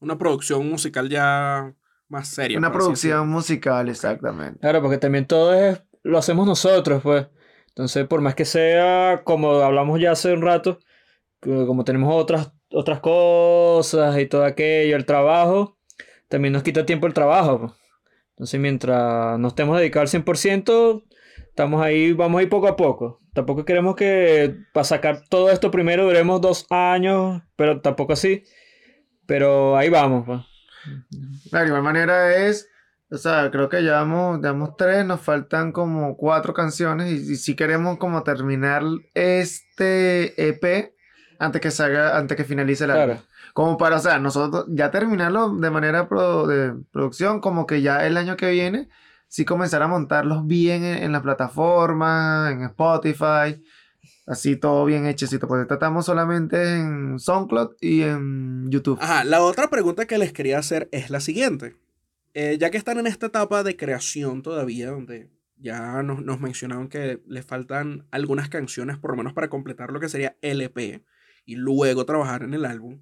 Una producción musical ya más seria. una producción musical, exactamente. Claro, porque también todo es, lo hacemos nosotros, pues. Entonces, por más que sea, como hablamos ya hace un rato, como tenemos otras, otras cosas y todo aquello, el trabajo, también nos quita tiempo el trabajo. pues. Entonces, mientras nos estemos dedicados al 100%, estamos ahí, vamos a ir poco a poco. Tampoco queremos que para sacar todo esto primero duremos dos años, pero tampoco así. Pero ahí vamos, pues. La igual manera es, o sea, creo que llevamos, llevamos tres, nos faltan como cuatro canciones y, y si queremos como terminar este EP antes que salga, antes que finalice álbum. Claro. Como para, o sea, nosotros ya terminarlo de manera pro- de producción, como que ya el año que viene, sí comenzar a montarlos bien en, la plataforma, en Spotify, así todo bien hechecito, porque tratamos solamente en SoundCloud y en YouTube. Ajá, la otra pregunta que les quería hacer es la siguiente. Eh, ya que están en esta etapa de creación todavía, donde ya nos, nos mencionaron que les faltan algunas canciones, por lo menos para completar lo que sería LP, y luego trabajar en el álbum,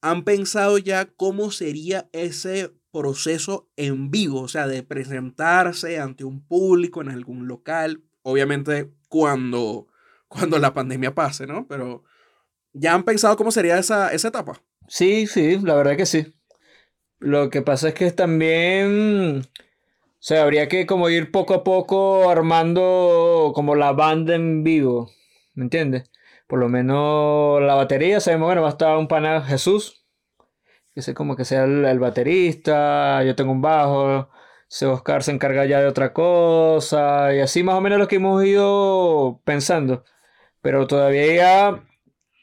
¿han pensado ya cómo sería ese proceso en vivo? O sea, de presentarse ante un público en algún local, obviamente cuando, cuando la pandemia pase, ¿no? Pero ¿ya han pensado cómo sería esa, esa etapa? Sí, sí, la verdad que sí. Lo que pasa es que también, o sea, habría que como ir poco a poco armando como la banda en vivo, ¿me entiendes? Por lo menos la batería, sabemos, bueno, va a estar un pana Jesús, que sé como que sea el, el baterista, yo tengo un bajo, ese Oscar se encarga ya de otra cosa, y así más o menos lo que hemos ido pensando. Pero todavía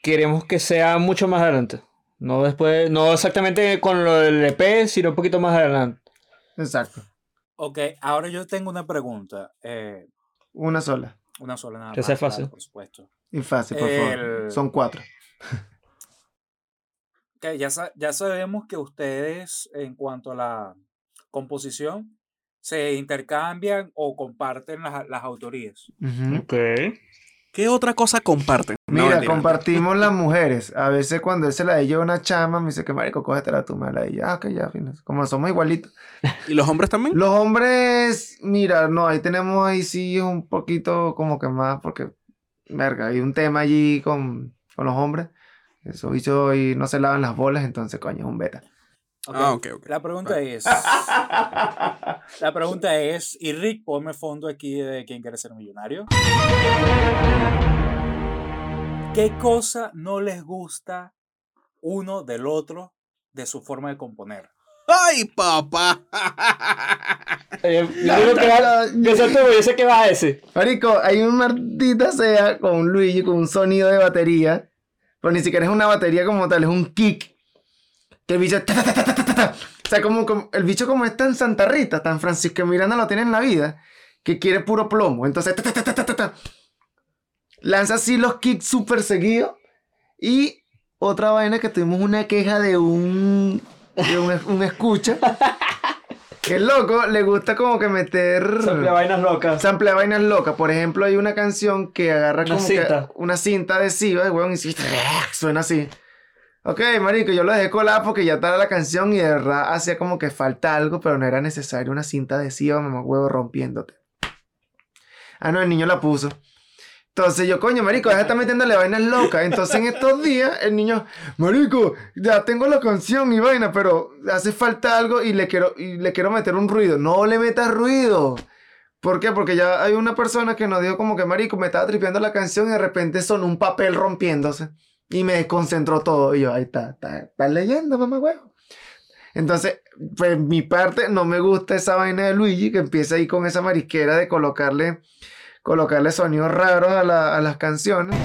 queremos que sea mucho más adelante. No después, no exactamente con lo del EP, sino un poquito más adelante. Exacto. Ok, ahora yo tengo una pregunta. eh, Una sola. una sola nada Que más. sea claro, fácil. por supuesto. Y fácil, por favor. Son cuatro. Ok, ya, ya sabemos que ustedes, en cuanto a la composición, se intercambian o comparten las, las autorías. ¿Qué otra cosa comparten? Mira, compartimos las mujeres. A veces cuando él se la lleva una chama, me dice que marico, cógetela tú, me la y ya, ok, ya, fines. Como somos igualitos. ¿Y los hombres también? Los hombres, mira, no, ahí tenemos ahí sí un poquito como que más, porque, verga, hay un tema allí con, con los hombres. Esos bichos y no se lavan las bolas, entonces, coño, es un beta. Ok. Ah, ok, ok. La pregunta es. La pregunta es, y Rick, ponme fondo aquí de quién quiere ser millonario. ¿Qué cosa no les gusta uno del otro de su forma de componer? ¡Ay, papá! Eh, yo digo que va- yo sé tú, yo sé que va a ese. Marico, hay un maldita sea con un Luigi con un sonido de batería. Pero ni siquiera es una batería como tal, es un kick. Que el bicho. ta, ta, ta, ta, ta, ta. O sea, como, el bicho como es tan Santa Rita, tan Francisco Miranda lo tiene en la vida, que quiere puro plomo. Entonces, ta, ta, ta, ta, ta. lanza así los kicks súper seguidos. Y otra vaina que tuvimos una queja de un. de un, un escucha. Que el loco le gusta como que meter. Sample vainas locas. Sample vainas locas. Por ejemplo, hay una canción que agarra Una como cinta. que una cinta adhesiva, weón, y suena así. Ok, marico, yo lo dejé colar porque ya estaba la canción y de verdad hacía como que falta algo, pero no era necesario una cinta adhesiva, mamá huevo, rompiéndote. Ah, no, el niño la puso. Entonces yo, coño, marico, de estar metiéndole vainas locas. Entonces en estos días, el niño, marico, ya tengo la canción y vaina, pero hace falta algo y le quiero, y le quiero meter un ruido. No le metas ruido. ¿Por qué? Porque ya hay una persona que nos dijo como que, marico, me estaba tripeando la canción y de repente sonó un papel rompiéndose. Y me desconcentró todo. Y yo, ahí está, está, está leyendo, mamá huevo. Entonces, pues mi parte no me gusta esa vaina de Luigi que empieza ahí con esa marisquera de colocarle, colocarle sonidos raros a, la- a las canciones.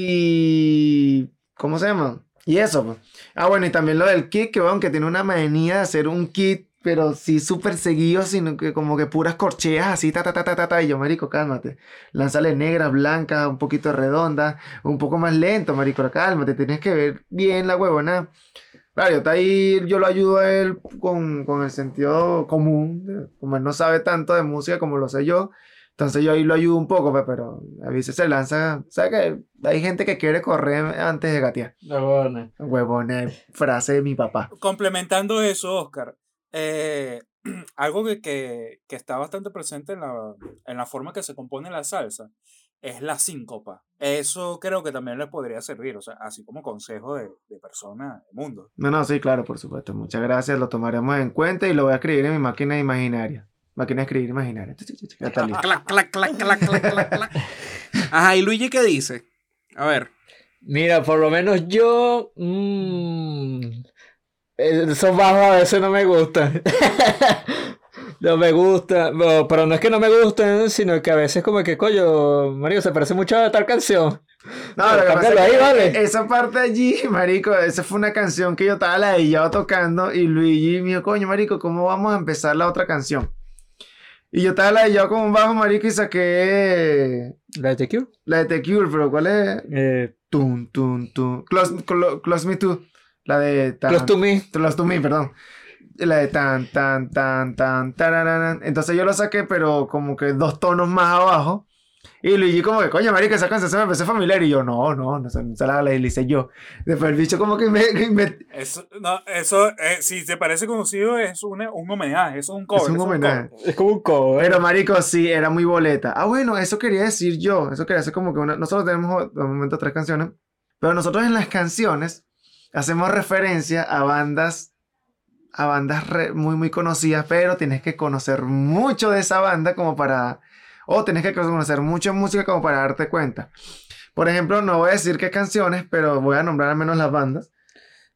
Y. ¿Cómo se llama? Y eso, pues. Ah, bueno, y también lo del kit, que bueno, que tiene una manía de hacer un kit, pero sí súper seguido, sino que como que puras corcheas así, ta, ta, ta, ta, ta, ta. Y yo, marico, cálmate. Lánzale negras, blancas, un poquito redondas, un poco más lento, marico, cálmate. Tienes que ver bien la huevona. Claro, yo, está ahí, yo lo ayudo a él con, con el sentido común, de- como él no sabe tanto de música como lo sé yo. Entonces yo ahí lo ayudo un poco, pe, pero a veces se lanza. ¿Sabes que Hay gente que quiere correr antes de gatear. Bueno. Huevona, frase de mi papá. Complementando eso, Oscar, eh, algo que, que- que está bastante presente en la, en la forma que se compone la salsa es la síncopa. Eso creo que también les podría servir, o sea, así como consejo de, de persona del mundo. No, no, sí, claro, por supuesto. Muchas gracias, lo tomaremos en cuenta y lo voy a escribir en mi máquina imaginaria. Máquina de escribir imaginaria. Ya está listo. Clac, clac, clac, clac, clac, clac, clac. Ajá, ¿y Luigi qué dice? A ver. Mira, por lo menos yo. mm, esos bajos a veces no me gustan. No me gusta, no, pero no es que no me gusten, sino que a veces como que, coño, Mario, se parece mucho a tal canción. No, lo que pasa Cámbialo es ahí, que vale. esa parte allí, marico, esa fue una canción que yo estaba ladillado tocando y Luigi me dijo, coño, marico, ¿cómo vamos a empezar la otra canción? Y yo estaba ladillado con un bajo, marico, y saqué ¿La de The Cure? la de The Cure, pero ¿cuál es? Eh, Tum, tum, tum. Close, clo- close Me To. La de... Close to Me. Close to Me, perdón. La de tan, tan, tan, tan, tararán. Entonces yo lo saqué, pero como que dos tonos más abajo. Y Luigi como que, coño, marica, esa canción se me empezó familiar. Y yo, no, no, no, se, se la, la hice yo. Después el bicho como que me... que me- Eso, no, eso eh, si te parece conocido, es un, un homenaje, eso es un cover. es un homenaje. Es como un cover. Pero marico, sí, era muy boleta. Ah, bueno, eso quería decir yo. Eso quería decir como que una... Nosotros tenemos de momento tres canciones. Pero nosotros en las canciones hacemos referencia a bandas... A bandas re- muy, muy conocidas. Pero tienes que conocer mucho de esa banda como para... O tienes que conocer mucho música como para darte cuenta. Por ejemplo, no voy a decir qué canciones, pero voy a nombrar al menos las bandas.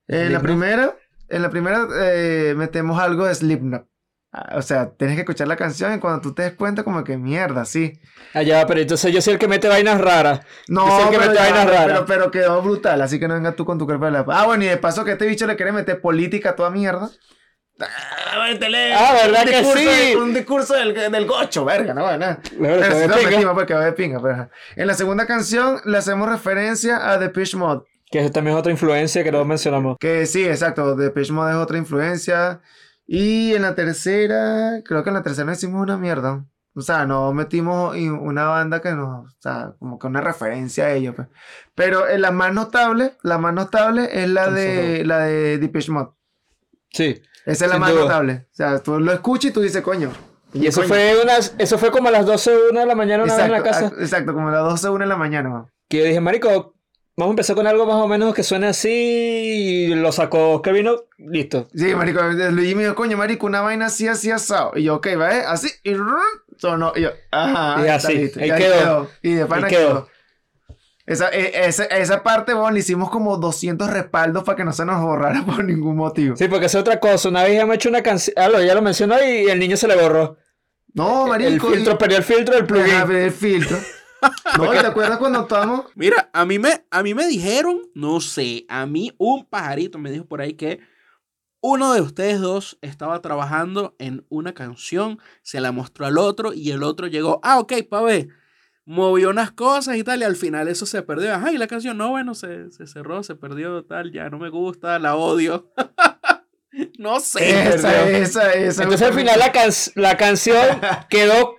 En la primera, en la primera eh, metemos algo de Slipknot. Ah, O sea, tienes que escuchar la canción y cuando tú te des cuenta, como que mierda, sí. Allá, pero entonces yo soy el que mete vainas raras. No, Yo soy el que pero, mete ya, vainas pero, raras. pero quedó brutal, así que no vengas tú con tu cuerpo de la... Ah, bueno, y de paso que este bicho le quiere meter política a toda mierda. Ah, Ah, ¿verdad un que discurso sí? de- un discurso del, del gocho, verga, no, bueno. Bueno, Pero que lo pinga. porque va de pinga, pero ajá. En la segunda canción le hacemos referencia a Depeche Mode. Que eso también es otra influencia que no mencionamos. Que sí, exacto, Depeche Mode es otra influencia. Y en la tercera, creo que en la tercera hicimos una mierda. O sea, no metimos una banda que nos, o sea, como que una referencia a ellos, pues. Pero eh, la más notable, la más notable es la de, la de Depeche Mode. Sí. Esa es la más duda. notable. O sea, tú lo escuchas y tú dices, coño. Y eso coño. fue unas, eso fue como a las 12 una de la mañana una vez en la Exacto, casa. a- exacto, como a las 12 una de la mañana, man. Que yo dije, marico, vamos a empezar con algo más o menos que suene así. Y lo sacó Oscar vino, listo. Sí, marico, Luigi me dijo, coño, marico, una vaina así, así, asado. Y yo, ok, va, ¿eh? Así, y sonó. Y yo, ajá, Y así, listo. ahí Y quedó. Y de pana Ahí quedó. quedó. Esa, e- esa, esa parte, bueno, le hicimos como 200 respaldos para que no se nos borrara por ningún motivo. Sí, porque es otra cosa. Una vez ya me hecho una canción. Ah, lo- ya lo mencionó y el niño se le borró. No, El marico. filtro, y- perdió el filtro del plugin. Ajá, el filtro. No, ¿y te acuerdas cuando estábamos? Mira, a mí me, a mí me dijeron, no sé, a mí un pajarito me dijo por ahí que uno de ustedes dos estaba trabajando en una canción, se la mostró al otro y el otro llegó, ah, ok, pa' ver, movió unas cosas y tal, y al final eso se perdió. Ajá, y la canción, no, bueno, se, se cerró, se perdió, tal, ya no me gusta, la odio. no sé. Esa, esa, esa. Entonces al final la, can- la canción quedó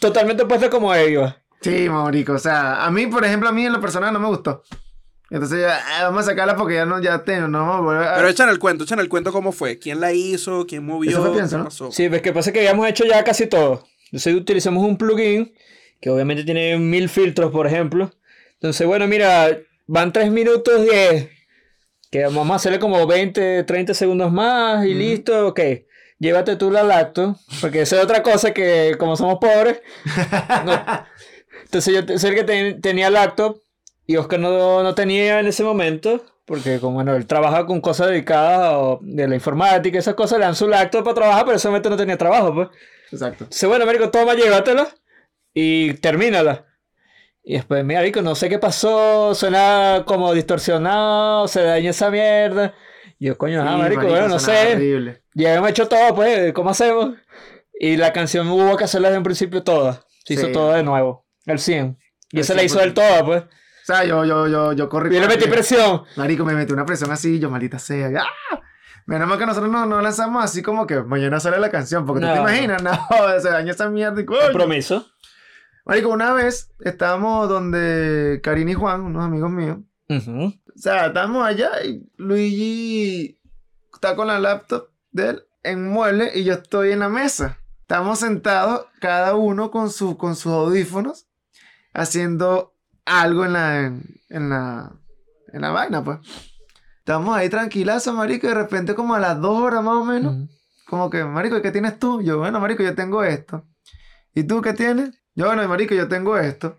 totalmente puesta como ellos. Sí, marico. O sea, a mí, por ejemplo, a mí en lo personal no me gustó. Entonces ya, ah, vamos a sacarla porque ya no, ya tengo, no vamos a volver a- Pero echan el cuento, echan el cuento cómo fue, quién la hizo, quién movió, Eso fue pienso, qué ¿no? pasó. Sí, ves que pasa que habíamos hecho ya casi todo. Entonces utilizamos un plugin que obviamente tiene mil filtros, por ejemplo. Entonces, bueno, mira, van 3 minutos 10. Que vamos a hacerle como 20, 30 segundos más y listo, ok. Llévate tú la lacto, porque esa es otra cosa que como somos pobres. no- Entonces yo sé que ten- tenía laptop y Oscar no, no tenía en ese momento, porque como bueno, él trabaja con cosas dedicadas o de la informática, esas cosas, le dan su laptop para trabajar, pero en ese momento no tenía trabajo, pues. Exacto. Entonces, bueno, marico, toma, llévatela y termínala. Y después, mira, no sé qué pasó, suena como distorsionado, se daña esa mierda. Y yo, coño, ah, Sí, marico, bueno, no sé. horrible. Ya hemos hecho todo, pues, ¿cómo hacemos? Y la canción hubo que hacerla desde un principio toda. Se hizo Sí. toda de nuevo, el 100. Y esa la hizo 100%. él toda, pues. O sea, yo, yo, yo, yo corrí. Y yo le metí presión. Marico, me metí una presión así, yo maldita sea. ¡Ah! Menos mal que nosotros no, no lanzamos así como que mañana sale la canción, porque tú No. te imaginas, no, se daña esa mierda y coño. Compromiso. Marico, una vez estábamos donde Karina y Juan, unos amigos míos. O sea, estábamos allá y Luigi está con la laptop de él en mueble y yo estoy en la mesa. Estamos sentados, cada uno con, su, con sus audífonos, haciendo algo en la, en, en la, en la vaina, pues. Estamos ahí tranquilazos, marico, y de repente como a las dos horas más o menos, como que, marico, ¿qué tienes tú? Yo, bueno, marico, yo tengo esto. ¿Y tú qué tienes? Yo, bueno, marico, yo tengo esto.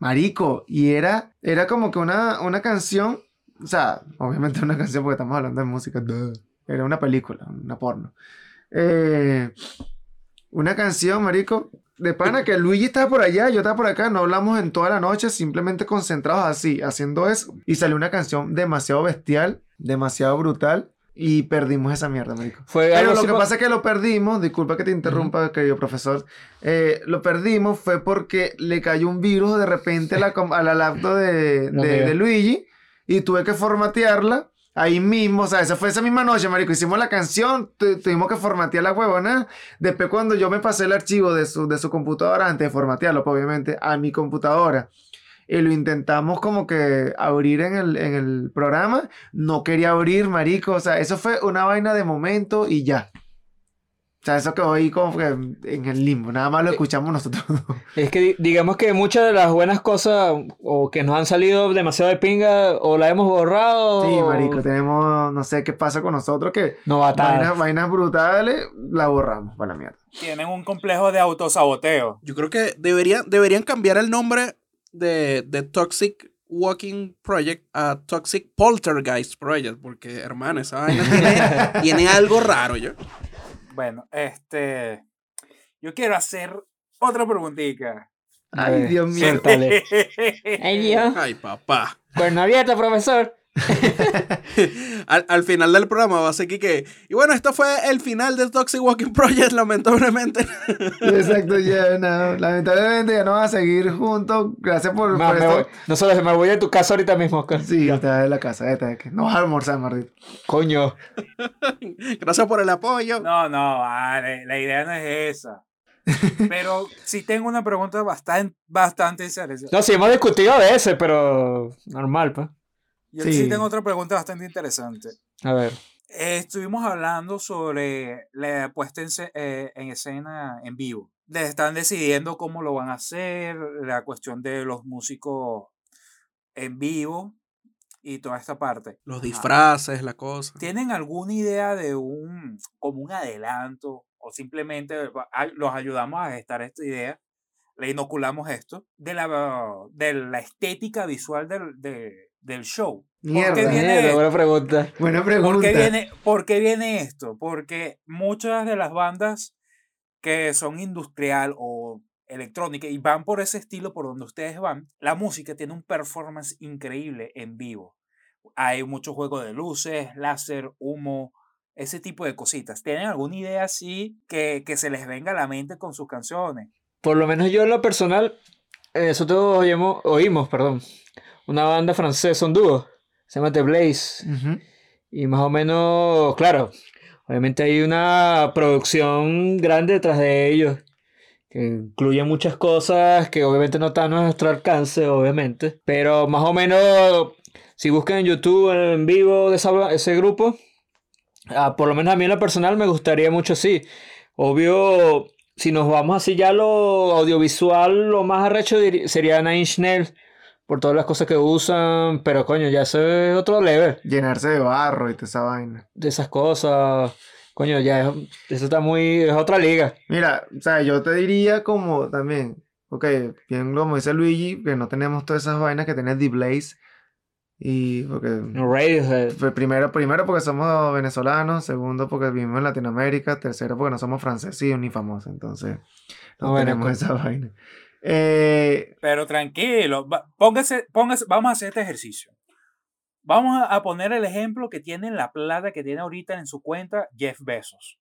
Marico, y era, era como que una, una canción, o sea, obviamente una canción porque estamos hablando de música, duh. era una película, una porno. Eh, una canción, marico, de pana que Luigi estaba por allá, yo estaba por acá, no hablamos en toda la noche, simplemente concentrados así, haciendo eso. Y salió una canción demasiado bestial, demasiado brutal, y perdimos esa mierda, marico. Fue Pero lo que pa- pasa es que lo perdimos, disculpa que te interrumpa, querido profesor, eh, lo perdimos fue porque le cayó un virus de repente a la, a la laptop de, de Luigi y tuve que formatearla ahí mismo, o sea, esa fue esa misma noche, marico, hicimos la canción, tu- tuvimos que formatear la huevona, después cuando yo me pasé el archivo de su, de su computadora, antes de formatearlo, pues, obviamente, a mi computadora, y lo intentamos como que abrir en el, en el programa, no quería abrir, marico, o sea, eso fue una vaina de momento y ya. O sea, eso quedó ahí como que en el limbo, nada más lo escuchamos nosotros. Es que di- digamos que muchas de las buenas cosas o que nos han salido demasiado de pinga o la hemos borrado. sí, o- marico, tenemos, no sé qué pasa con nosotros, que vainas, vainas brutales, la borramos, para la mierda. Tienen un complejo de autosaboteo. Yo creo que deberían, deberían cambiar el nombre de, de Toxic Walking Project a Toxic Poltergeist Project, porque, hermano, esa vaina tiene, tiene algo raro, yo. Bueno, este. Yo quiero hacer otra preguntita. Ay, Dios mío. Ay, Dios. Ay, papá. Cuerno abierto, profesor. Al, al final del programa va a ser que. Y bueno, esto fue el final del Toxic Walking Project, lamentablemente. Exacto, ya, no, lamentablemente ya no van a seguir juntos, gracias por, Ma, por me voy- no solo me voy de tu casa ahorita mismo, Oscar. Sí, ya está en la casa, está, que no vas a almorzar, maldito. Coño. Gracias por el apoyo. No, no, vale, la idea no es esa. Pero sí tengo una pregunta bastante, bastante seria. No, sí hemos discutido de ese, pero normal, pues. Yo Sí. sí tengo otra pregunta bastante interesante. A ver. Eh, estuvimos hablando sobre la puesta en, eh, en escena en vivo. Les están decidiendo cómo lo van a hacer, la cuestión de los músicos en vivo y toda esta parte. Los Ajá. disfraces, la cosa. ¿Tienen alguna idea de un, como un adelanto o simplemente los ayudamos a gestar esta idea? Le inoculamos esto de la, de la estética visual del, de- del show. Mierda. qué viene Mierda, esto? buena pregunta. Buena pregunta. ¿Por qué, viene, ¿Por qué viene esto? Porque muchas de las bandas que son industrial o electrónica y van por ese estilo por donde ustedes van, la música tiene un performance increíble en vivo. Hay mucho juego de luces, láser, humo, ese tipo de cositas. ¿Tienen alguna idea así que, que se les venga a la mente con sus canciones? Por lo menos yo en lo personal, eh, nosotros oímos, oímos, perdón, una banda francesa, un dúo, se llama The Blaze. Ujú. Y más o menos, claro, obviamente hay una producción grande detrás de ellos, que incluye muchas cosas que obviamente no están a nuestro alcance, obviamente. Pero más o menos, si buscan en YouTube en vivo de esa- ese grupo, ah, por lo menos a mí en lo personal me gustaría mucho así. Obvio, si nos vamos así ya lo audiovisual, lo más arrecho sería Nine Inch Nails, por todas las cosas que usan, pero coño, ya eso es otro level Llenarse de barro y toda esa vaina. de esas cosas. Coño, ya es, eso está muy. Es otra liga. Mira, o sea, yo te diría como también, ok, bien como dice Luigi, que no tenemos todas esas vainas que tiene D-Blaze. Y porque Radiohead. Primero, primero porque somos venezolanos, segundo porque vivimos en Latinoamérica, tercero porque no somos franceses ni famosos, entonces no Ah, tenemos esa vaina. Eh, Pero tranquilo, póngase, póngase, vamos a hacer este ejercicio. Vamos a, poner el ejemplo que tiene la plata que tiene ahorita en su cuenta Jeff Bezos.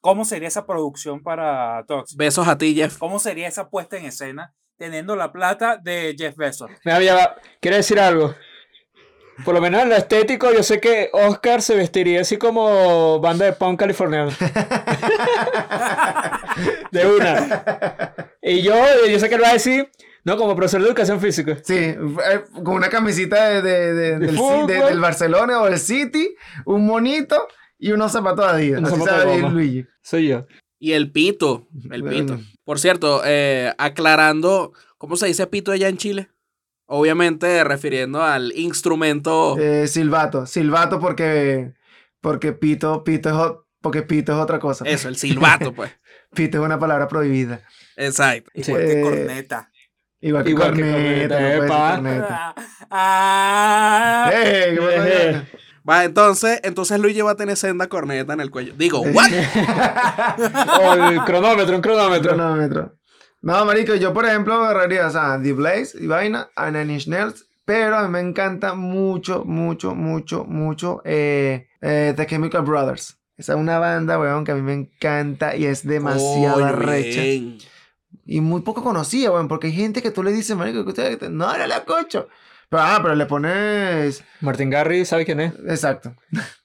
¿Cómo sería esa producción para Toxic? Besos a ti, Jeff. ¿Cómo sería esa puesta en escena teniendo la plata de Jeff Bezos? Mira, ya va. ¿Quiere decir algo? Por lo menos en lo estético, yo sé que Oscar se vestiría así como banda de punk californiano. de una. Y yo, yo sé que él va a decir, no, como profesor de educación física. sí, eh, con una camisita de, de- de- De del, Barcelona o del City, un monito y unos zapatos Adidas. Unos Así zapatos sabe. Luigi. Soy yo. Y el pito. El pito. Por cierto, eh, aclarando, ¿cómo se dice pito allá en Chile? Obviamente refiriendo al instrumento. Eh, silbato, silbato porque, porque pito, pito es, porque pito es otra cosa. Eso, el silbato, pues. Pito es una palabra prohibida. Exacto. Igual que Eh, corneta. Igual que Igual que corneta, corneta, corneta. Ah, ¡Eh! ¿Qué pasó Eh? Va, entonces, entonces Luigi va a tener senda corneta en el cuello. Digo, ¿what? O el cronómetro, un cronómetro. Cronómetro. No, marico, yo por ejemplo agarraría, o sea, The Blaze y vaina, a Nine Inch Nails, pero a mí me encanta mucho, mucho, mucho, mucho eh, eh, The Chemical Brothers. Esa es una banda, weón, que a mí me encanta y es demasiado bien. Y muy poco conocida, weón, porque hay gente que tú le dices, marico, que usted, no, no la cocho. Pero, ah, pero le pones, Martin Garry, ¿sabe quién es? exacto.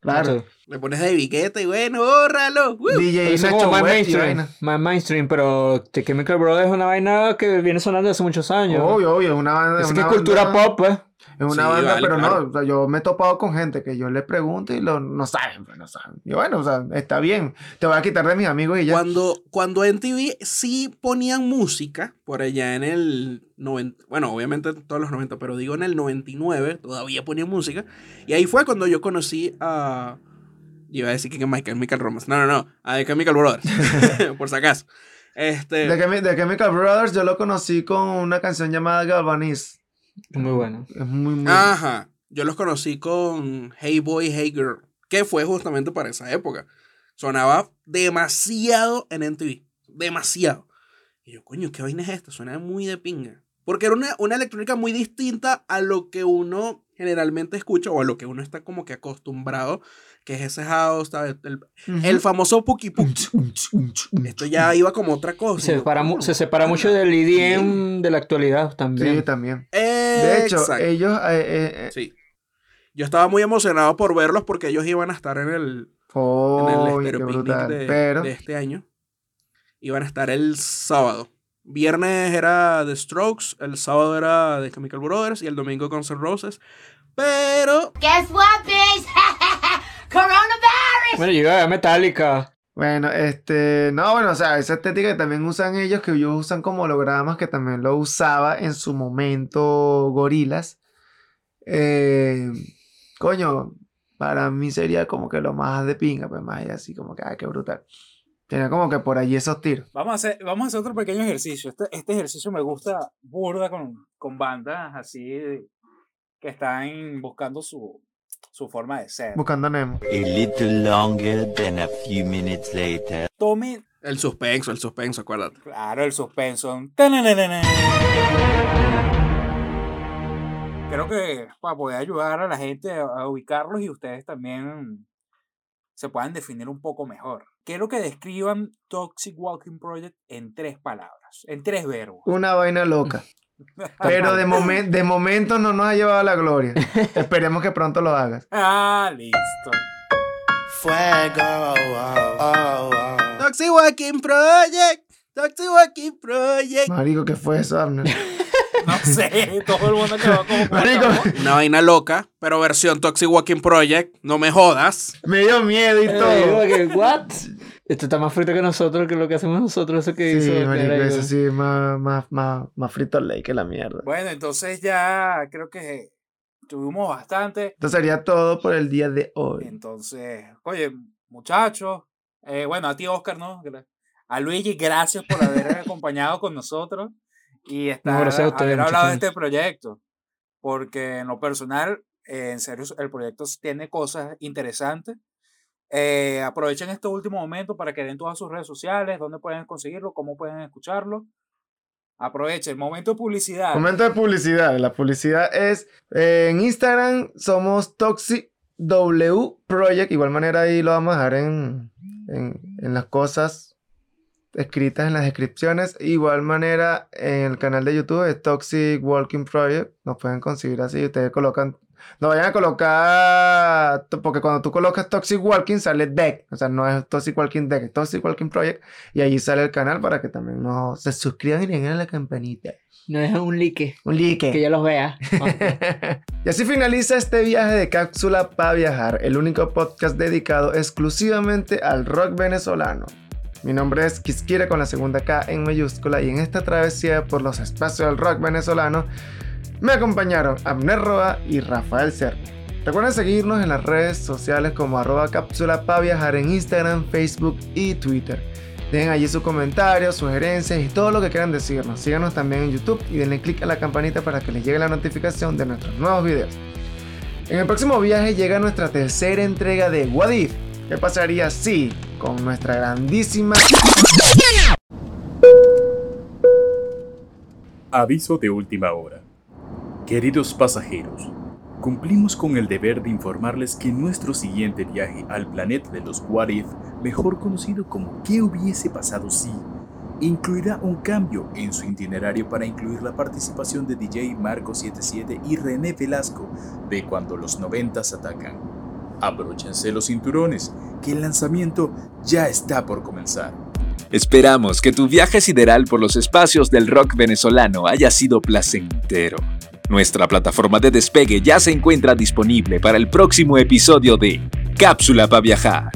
Claro. Le pones de biquete y bueno, bórralo. ¡Woo! DJ es como más mainstream. Más mainstream, pero The Chemical Brothers es una vaina que viene sonando hace muchos años. Obvio, obvio, es una banda. Es una que es cultura banda- pop, pues. Es una Sí, banda, vale, pero claro. no, o sea, yo me he topado con gente que yo le pregunto y lo, no saben, pues no saben. Y bueno, o sea, está bien. Te voy a quitar de mis amigos y ya. Cuando, cuando en TV sí ponían música, por allá en el 90, bueno, obviamente en todos los 90, pero digo en el 99, todavía ponían música. Y ahí fue cuando yo conocí a... Iba a decir que Michael, Michael Romans. No, no, no, a The Chemical Brothers, por si acaso. Este, The, Chemi- The Chemical Brothers yo lo conocí con una canción llamada Galvanize. Muy bueno. Es muy, muy... Ajá. Yo los conocí con Hey Boy, Hey Girl, que fue justamente para esa época. Sonaba demasiado en MTV. Demasiado. Y yo, coño, ¿qué vaina es esta? Suena muy de pinga. Porque era una, una electrónica muy distinta a lo que uno generalmente escucha o a lo que uno está como que acostumbrado, que es ese house, ¿sabes? El, famoso Puki Puki. Esto ya iba como otra cosa. Se separa, se separa mucho del EDM de la actualidad también. Sí, también. De hecho, Exacto. ellos... eh, eh, eh, Sí. Yo estaba muy emocionado por verlos porque ellos iban a estar en el, en el brutal. Pero... de este año. iban a estar el sábado. Viernes era The Strokes, el sábado era The Chemical Brothers y el domingo Guns N' Roses. Pero Guess what, bitch? Coronavirus! Bueno, llega a Metallica. Bueno, este, no, bueno, o sea, esa estética que también usan ellos, que ellos usan como hologramas, que también lo usaba en su momento Gorilas. Eh, coño, para mí sería como que lo más de pinga, pues más así como que, ay, qué brutal. Tenía como que por allí esos tiros. Vamos a hacer, vamos a hacer otro pequeño ejercicio. Este, este ejercicio me gusta burda con, con bandas así que están buscando su, su forma de ser. Buscando a Nemo. A little longer than a few minutes later. Tomen, el suspenso, el suspenso, acuérdate. claro, el suspenso. Tananana. Creo que para poder ayudar a la gente a, a ubicarlos y ustedes también se puedan definir un poco mejor. Quiero que describan Toxic Walking Project en tres palabras, en tres verbos. Una vaina loca. Pero de, momen- de momento no nos ha llevado a la gloria. Esperemos que pronto lo hagas. Ah, listo. Fuego, oh, oh, oh. Toxic Walking Project. Toxic Walking Project. Marico, ¿qué fue eso, Abner? No sé, todo el mundo quedó como... Marico, Una vaina loca, pero versión Toxic Walking Project. No me jodas. me dio miedo y Eh, todo. ¿What? Esto está más frito que nosotros, que lo que hacemos nosotros, eso que Sí, hizo. marico, eso sí, más, más, más, más frito ley que la mierda. Bueno, entonces ya creo que tuvimos bastante. Esto sería todo por el día de hoy. Entonces, oye, muchachos, eh, bueno, a ti Oscar, ¿no? A Luigi, gracias por haber acompañado con nosotros y estar, gracias a ustedes, haber hablado de este proyecto. Porque en lo personal, eh, en serio, el proyecto tiene cosas interesantes. Eh, aprovechen este último momento para que den todas sus redes sociales, dónde pueden conseguirlo, cómo pueden escucharlo. Aprovechen, momento de publicidad. Momento de publicidad. La publicidad es eh, en Instagram somos Toxic W Project. Igual manera ahí lo vamos a dejar en, en, en las cosas escritas en las descripciones. Igual manera en el canal de YouTube es Toxic Walking Project. Nos pueden conseguir así. Ustedes colocan. No vayan a colocar. Porque cuando tú colocas Toxic Walking sale Deck. O sea, no es Toxic Walking Deck, es Toxic Walking Project. Y allí sale el canal para que también nos se suscriban y le den a la campanita. No es un like, Un like. que yo los vea. y así finaliza este viaje de cápsula para viajar, el único podcast dedicado exclusivamente al rock venezolano. Mi nombre es Quisquira con la segunda K en mayúscula y en esta travesía por los espacios del rock venezolano me acompañaron Abner Roa y Rafael Cerro. Recuerden seguirnos en las redes sociales como arroba cápsula para viajar en Instagram, Facebook y Twitter. Dejen allí sus comentarios, sugerencias y todo lo que quieran decirnos. Síganos también en YouTube y denle click a la campanita para que les llegue la notificación de nuestros nuevos videos. En el próximo viaje llega nuestra tercera entrega de What If. ¿Qué pasaría si con nuestra grandísima Aviso de última hora. Queridos pasajeros, cumplimos con el deber de informarles que nuestro siguiente viaje al planeta de los What If, mejor conocido como ¿Qué hubiese pasado si?, incluirá un cambio en su itinerario para incluir la participación de DJ Marco77 y René Velasco de Cuando los 90 atacan. Abróchense los cinturones, que el lanzamiento ya está por comenzar. Esperamos que tu viaje sideral por los espacios del rock venezolano haya sido placentero. Nuestra plataforma de despegue ya se encuentra disponible para el próximo episodio de Cápsula para Viajar.